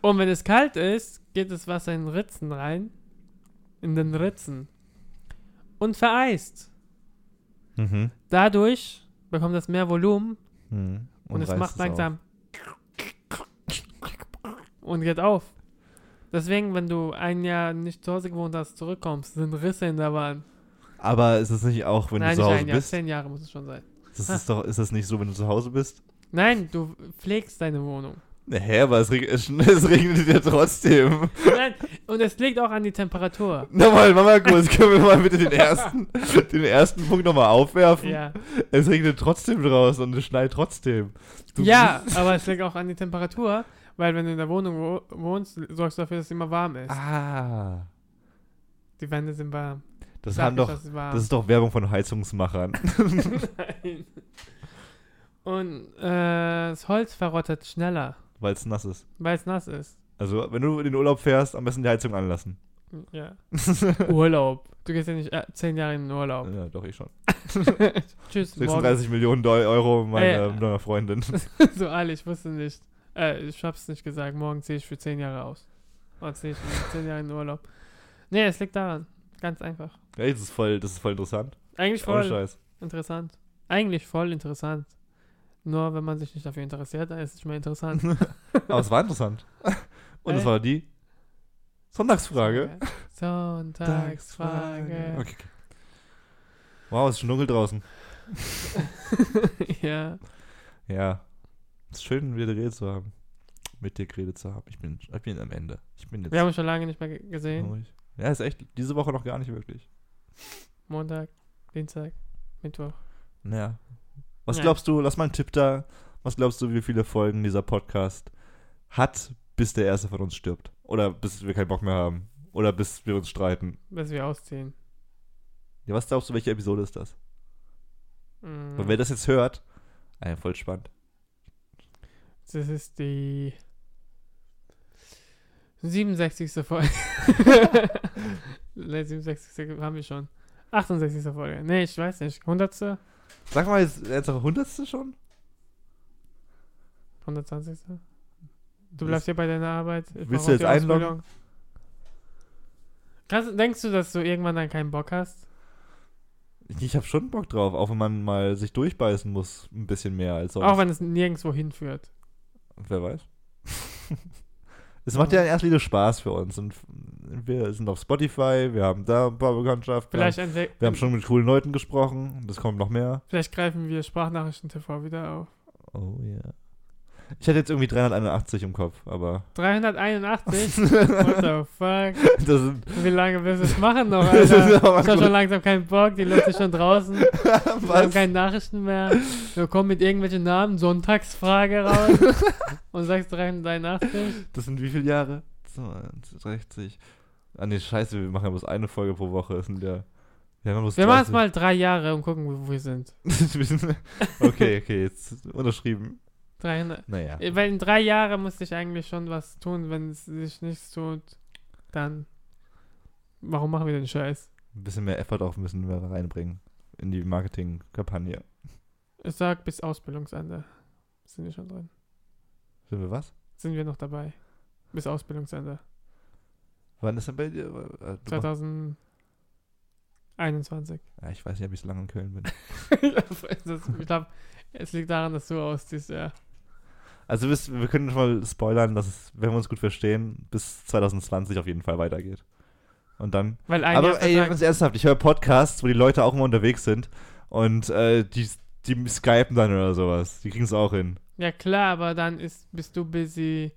Und wenn es kalt ist, geht das Wasser in Ritzen rein. In den Ritzen. Und vereist. Mhm. Dadurch bekommt das mehr Volumen Mhm. Und, es reißt macht auf. langsam und geht auf. Deswegen, wenn du ein Jahr nicht zu Hause gewohnt hast, zurückkommst, sind Risse in der Wand. Aber ist es nicht auch, wenn Nein, du zu Hause ein Jahr, bist? zehn Jahre muss es schon sein. Das ist, doch, ist das nicht so, wenn du zu Hause bist? Nein, du pflegst deine Wohnung. Hä, aber es, reg es, es regnet ja trotzdem. Nein, und es liegt auch an die Temperatur. Nochmal, Mama kurz, können wir mal bitte den ersten, den ersten Punkt nochmal aufwerfen? Ja, Es regnet trotzdem draußen und es schneit trotzdem. Du ja aber es liegt auch an die Temperatur, weil wenn du in der Wohnung wo wohnst, sorgst du dafür, dass es immer warm ist. Ah. Die Wände sind warm. Das, Sag haben doch, warm. das ist doch Werbung von Heizungsmachern. Nein. Und äh, das Holz verrottet schneller, Weil es nass ist. weil es nass ist. Also, wenn du in den Urlaub fährst, am besten die Heizung anlassen. Ja. Urlaub. Du gehst ja nicht äh, zehn Jahre in den Urlaub. Ja, doch, ich schon. Tschüss, morgen. 36 Millionen Deu- Euro meiner Ey. meiner Freundin. so alle, ich wusste nicht. Äh, ich hab's nicht gesagt. Morgen ziehe ich für zehn Jahre aus. Morgen ziehe ich für zehn Jahre in den Urlaub. Nee, es liegt daran. Ganz einfach. Ey, das ist voll, das ist voll interessant. Eigentlich voll interessant. Eigentlich voll interessant. Nur wenn man sich nicht dafür interessiert, dann ist es nicht mehr interessant. Aber es war interessant. Und es Ey. war die Sonntagsfrage. Sonntagsfrage. Okay. Wow, es ist schon dunkel draußen. ja. Ja. Es ist schön, wieder geredet zu haben. mit dir geredet zu haben. Ich bin, ich bin am Ende. Ich bin jetzt. Wir haben uns schon lange nicht mehr ge- gesehen. Ja, ist echt diese Woche noch gar nicht wirklich. Montag, Dienstag, Mittwoch. Naja. Was Ja. glaubst du, lass mal einen Tipp da. Was glaubst du, wie viele Folgen dieser Podcast hat, bis der erste von uns stirbt? Oder bis wir keinen Bock mehr haben? Oder bis wir uns streiten? Bis wir ausziehen. Ja, was glaubst du, welche Episode ist das? Mm, Weil wer das jetzt hört, äh, voll spannend. Das ist die 67. Folge. ne, 67. haben wir schon. 68. Folge. Nee, ich weiß nicht. 100. Sag mal, jetzt, jetzt auch hundertste schon? 120. Du bleibst hier bei deiner Arbeit. Ich Willst du jetzt einloggen? Kannst, denkst du, dass du irgendwann dann keinen Bock hast? Ich habe schon Bock drauf, auch wenn man mal sich durchbeißen muss, ein bisschen mehr als sonst. Auch wenn es nirgendwo hinführt. Wer weiß. es macht ja in erster Linie Spaß für uns. Und wir sind auf Spotify, wir haben da ein paar Bekanntschaften. Wir haben, wir haben schon mit coolen Leuten gesprochen. Das kommt noch mehr. vielleicht greifen wir Sprachnachrichten TV wieder auf. Oh ja. Ich hatte jetzt irgendwie 381 im Kopf, aber 381? What the fuck? das sind, Wie lange willst du es machen noch, Das Alter? Ich hab gut. schon langsam keinen Bock, die Leute sind schon draußen. Wir haben was? keine Nachrichten mehr. Wir kommen mit irgendwelchen Namen, Sonntagsfrage raus und sagst 381. Das sind wie viele Jahre? 60. Ah ne, scheiße, wir machen ja bloß eine Folge pro Woche. Das sind ja. Wir, haben bloß Wir machen es 30. mal drei Jahre und gucken, wo wir sind. Wir sind- okay, okay, jetzt unterschrieben. 300. Naja. Weil in drei Jahren musste ich eigentlich schon was tun. Wenn es sich nichts tut, dann. Warum machen wir den Scheiß? Ein bisschen mehr Effort auch müssen wir reinbringen in die Marketingkampagne. Ich sag bis Ausbildungsende. Sind wir schon drin. Sind wir was? Sind wir noch dabei? Bis Ausbildungsende. Wann ist denn bei dir? Äh, du mach- 2021. Ja, ich weiß nicht, ob ich so lange in Köln bin. ich glaube, es liegt daran, dass du ausziehst, ja. Also wisst- wir können schon mal spoilern, dass es, wenn wir uns gut verstehen, bis 2020 auf jeden Fall weitergeht. Und dann. Weil ein Aber ey, ganz ernsthaft, ich höre Podcasts, wo die Leute auch immer unterwegs sind und äh, die, die skypen dann oder sowas. Die kriegen es auch hin. Ja klar, aber dann ist, bist du busy.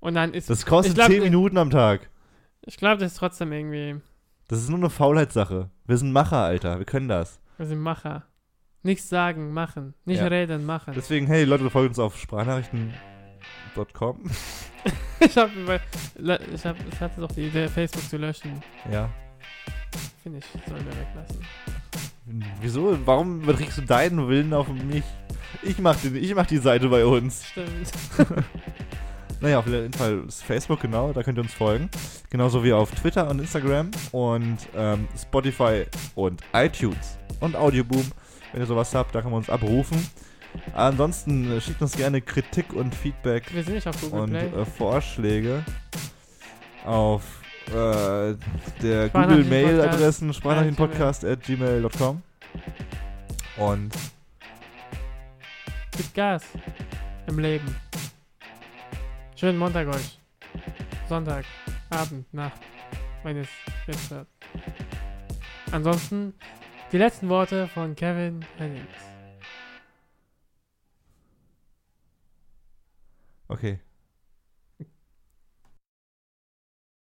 Und dann ist. Das kostet glaub, 10 äh, Minuten am Tag. ich glaube, das ist trotzdem irgendwie. Das ist nur eine Faulheitssache. Wir sind Macher, Alter. Wir können das. Wir sind Macher. Nichts sagen, machen. Nicht Ja. reden, machen. Deswegen, hey, Leute, folgt uns auf sprachnachrichten.com. ich habe ich hab, ich hatte doch die Idee, Facebook zu löschen. ja. Finde ich, sollen wir weglassen. Wieso? Warum überträgst du deinen Willen auf mich? Ich mach, den, ich mach die Seite bei uns. Stimmt. Naja, auf jeden Fall ist Facebook, genau, da könnt ihr uns folgen. Genauso wie auf Twitter und Instagram und ähm, Spotify und iTunes und Audioboom. Wenn ihr sowas habt, da kann man uns abrufen. Ansonsten äh, schickt uns gerne Kritik und Feedback Wir sind nicht auf Google und Play. äh, Vorschläge auf äh, der Sprachnachrichten- Google-Mail-Adressen sprachnachrichtenpodcast at gmail.com und Gib Gas. Im Leben. Schönen Montag euch. Sonntag, Abend, Nacht. Wenn es jetzt hört. Ansonsten die letzten Worte von Kevin Hennings. okay.